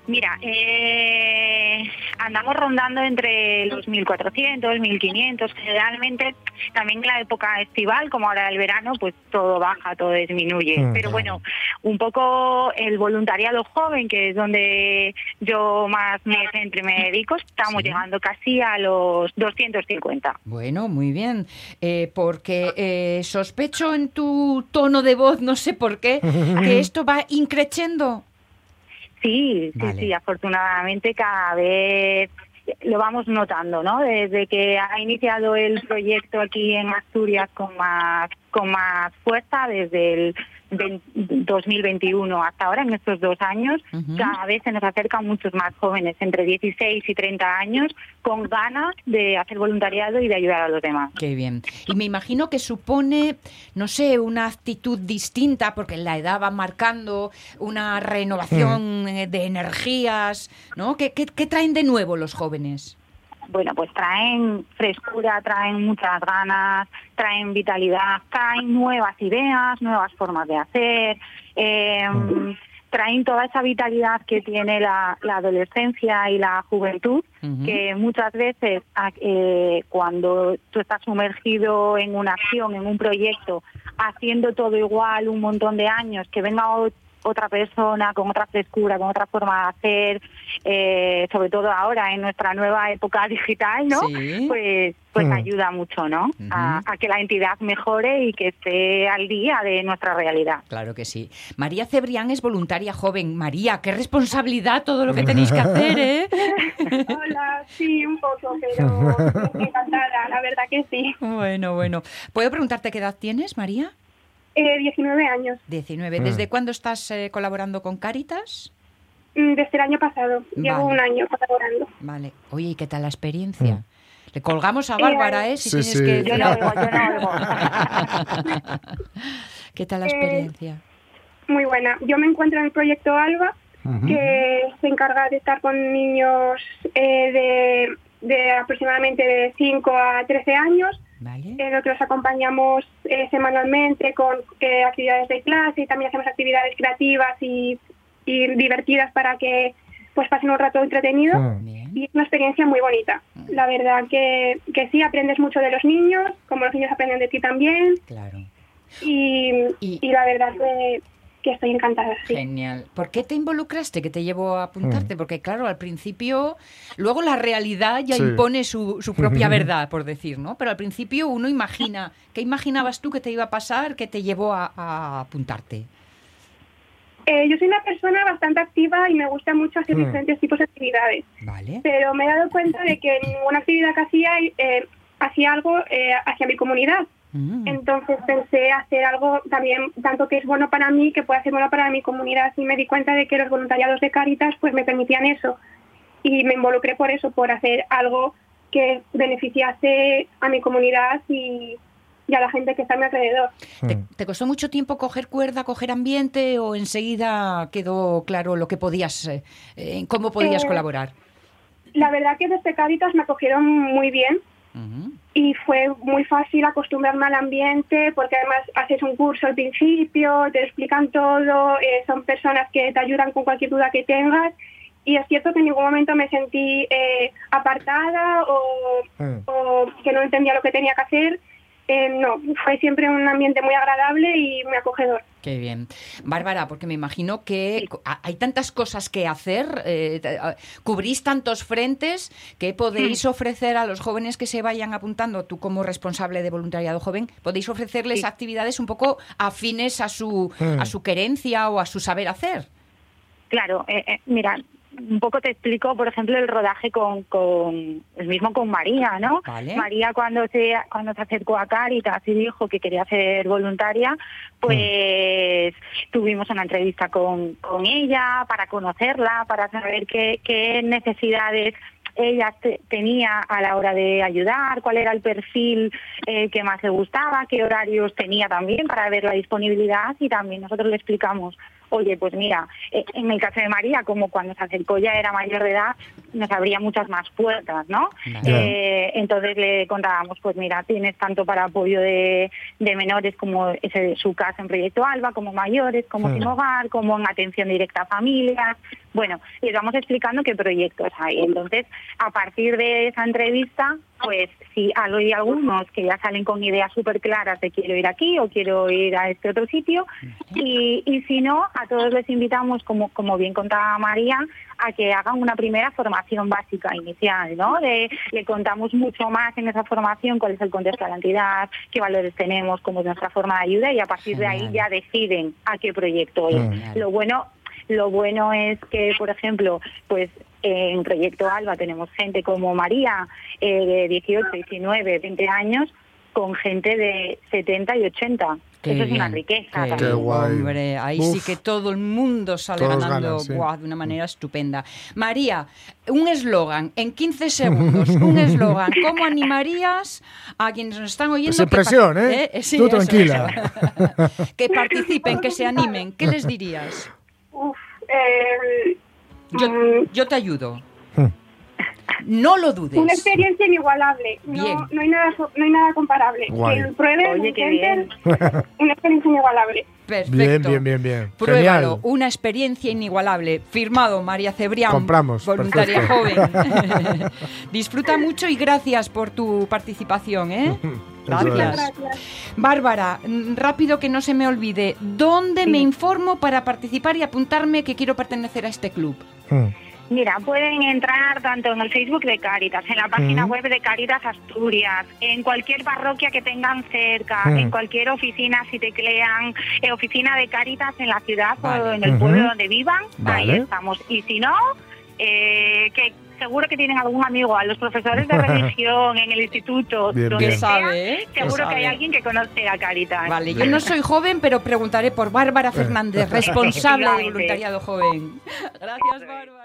Mira, eh, andamos rondando entre los 1.400, 1.500. Generalmente, también en la época estival, como ahora el verano, pues todo baja, todo disminuye. Mm, Pero bueno, un poco el voluntariado joven, que es donde yo más me centro y me dedico, estamos Sí. llegando casi a los 250. Bueno, muy bien. Eh, porque eh, sospecho en tu tono de voz, no sé por qué, que [LAUGHS] esto va increciendo. Sí, sí, Vale. sí, afortunadamente cada vez lo vamos notando, ¿no? Desde que ha iniciado el proyecto aquí en Asturias con más con más fuerza desde el 20 2021 hasta ahora, en estos dos años, cada vez se nos acercan muchos más jóvenes, entre 16 y 30 años, con ganas de hacer voluntariado y de ayudar a los demás. Qué bien. Y me imagino que supone, no sé, una actitud distinta, porque la edad va marcando una renovación eh, de energías, ¿no? ¿Qué, qué, qué traen de nuevo los jóvenes? Bueno, pues traen frescura, traen muchas ganas, traen vitalidad, traen nuevas ideas, nuevas formas de hacer, eh, traen toda esa vitalidad que tiene la, la adolescencia y la juventud, que muchas veces a- eh, cuando tú estás sumergido en una acción, en un proyecto, haciendo todo igual un montón de años, que venga otra persona con otra frescura, con otra forma de hacer, eh, sobre todo ahora en nuestra nueva época [LAUGHS] digital, ¿no? Sí. Pues, pues Mm. ayuda mucho, ¿no? a, a que la entidad mejore y que esté al día de nuestra realidad. Claro que sí. María Cebrián es voluntaria joven. María, qué responsabilidad todo lo que tenéis que hacer, ¿eh? [LAUGHS] Hola, sí, un poco, pero [LAUGHS] encantada, la verdad que sí. Bueno, bueno. ¿Puedo preguntarte qué edad tienes, María? Eh, 19 años, 19. Mm. ¿Desde cuándo estás eh, colaborando con Caritas? mm, desde el año pasado. Llevo Vale. un año colaborando. Vale. Oye, ¿y qué tal la experiencia? Mm. Le colgamos a Bárbara, ¿eh? Si Sí, tienes sí. que Yo no algo. oigo, yo no oigo. [LAUGHS] ¿Qué tal la Eh, experiencia? Muy buena. Yo me encuentro en el proyecto ALBA, que se encarga de estar con niños eh, de, de aproximadamente de 5 a 13 años, ¿Vale? que los acompañamos eh, semanalmente con eh, actividades de clase y también hacemos actividades creativas y, y divertidas para que pues pasen un rato entretenido. Mm. Y es una experiencia muy bonita. La verdad que, que sí, aprendes mucho de los niños, como los niños aprenden de ti también. Claro. Y, Y- y la verdad que, que estoy encantada. Sí. Genial. ¿Por qué te involucraste? ¿Qué te llevó a Mm. apuntarte? Porque claro, al principio, luego la realidad ya Sí. impone su, su propia [LAUGHS] verdad, por decir, ¿no? Pero al principio uno imagina. ¿Qué imaginabas tú que te iba a pasar que te llevó a, a apuntarte? Eh, yo soy una persona bastante activa y me gusta mucho hacer Mm. diferentes tipos de actividades. ¿Vale? Pero me he dado cuenta de que en ninguna actividad que hacía eh, hacía algo eh, hacia mi comunidad. Mm. Entonces pensé hacer algo también, tanto que es bueno para mí, que puede ser bueno para mi comunidad. Y me di cuenta de que los voluntariados de Caritas pues me permitían eso. Y me involucré por eso, por hacer algo que beneficiase a mi comunidad y, y a la gente que está a mi alrededor. ¿Te, te costó mucho tiempo coger cuerda, coger ambiente o enseguida quedó claro lo que podías, eh, cómo podías Eh, colaborar? La verdad que desde Caritas me acogieron muy bien. Y fue muy fácil acostumbrarme al ambiente porque además haces un curso al principio, te explican todo, eh, son personas que te ayudan con cualquier duda que tengas y es cierto que en ningún momento me sentí eh, apartada o, Mm. o que no entendía lo que tenía que hacer. Eh, no, fue siempre un ambiente muy agradable y muy acogedor. Qué bien. Bárbara, porque me imagino que hay tantas cosas que hacer, eh, cubrís tantos frentes que podéis ofrecer a los jóvenes que se vayan apuntando, tú como responsable de voluntariado joven, podéis ofrecerles Sí. actividades un poco afines a su, Mm. a su querencia o a su saber hacer. Claro, eh, eh, mira, un poco te explico, por ejemplo, el rodaje con, con el mismo con María, ¿no? Vale. María cuando se cuando se acercó a Caritas y dijo que quería ser voluntaria, pues tuvimos una entrevista con, con ella para conocerla, para saber qué, qué necesidades ella te- tenía a la hora de ayudar, cuál era el perfil eh, que más le gustaba, qué horarios tenía también para ver la disponibilidad y también nosotros le explicamos, oye, pues mira, eh, en el caso de María, como cuando se acercó ya era mayor de edad, nos abría muchas más puertas, ¿no? Eh, entonces le contábamos, pues mira, tienes tanto para apoyo de, de menores como ese de su casa en Proyecto Alba, como mayores, como sin hogar, como en atención directa a familias. Bueno, les vamos explicando qué proyectos hay. Entonces, a partir de esa entrevista, pues si hay algunos que ya salen con ideas súper claras de quiero ir aquí o quiero ir a este otro sitio, y, y si no, a todos les invitamos, como, como bien contaba María, a que hagan una primera formación básica inicial, ¿no? De, le contamos mucho más en esa formación cuál es el contexto de la entidad, qué valores tenemos, cómo es nuestra forma de ayuda y a partir de ahí ya deciden a qué proyecto ir. Lo bueno lo bueno es que, por ejemplo, pues en Proyecto Alba tenemos gente como María, eh, de 18, 19, 20 años, con gente de 70 y 80. Qué Eso es una riqueza. qué también. Qué guay. Hombre, ahí Uf. sí que todo el mundo sale ganando ganan, sí. guau, de una manera estupenda. María, un eslogan en 15 segundos, un eslogan. [LAUGHS] ¿Cómo animarías a quienes nos están oyendo? Sin que par- presión, ¿eh? Sí, Tú eso, tranquila. eso. [LAUGHS] que participen, que se animen. ¿Qué les dirías? Uf, eh, Yo, mm, yo te ayudo. Hmm. No lo dudes. Una experiencia inigualable. Bien. No, no, hay nada, no hay nada comparable. Guay. Que prueben, Oye, intenten, [LAUGHS] Una experiencia inigualable. Perfecto. Bien, bien, bien, bien. Pruébalo, Genial. una experiencia inigualable. Firmado María Cebrián, Compramos, voluntaria perfecto. joven. [LAUGHS] Disfruta mucho y gracias por tu participación, ¿eh? [LAUGHS] Gracias. Gracias. Bárbara, mm, rápido que no se me olvide, ¿dónde me informo para participar y apuntarme que quiero pertenecer a este club? Mm. Mira, pueden entrar tanto en el Facebook de Caritas, en la página web de Caritas Asturias, en cualquier parroquia que tengan cerca, en cualquier oficina, si teclean eh, oficina de Caritas en la ciudad Vale. o en el pueblo donde vivan, Vale. ahí estamos. Y si no, eh, que seguro que tienen algún amigo, a los profesores de [LAUGHS] religión en el instituto, Bien, donde bien. sea, Sabe, ¿eh? Seguro que hay alguien que conoce a Caritas. Vale, yo no soy joven, pero preguntaré por Bárbara Fernández, [LAUGHS] responsable de voluntariado joven. [LAUGHS] Gracias, Bárbara.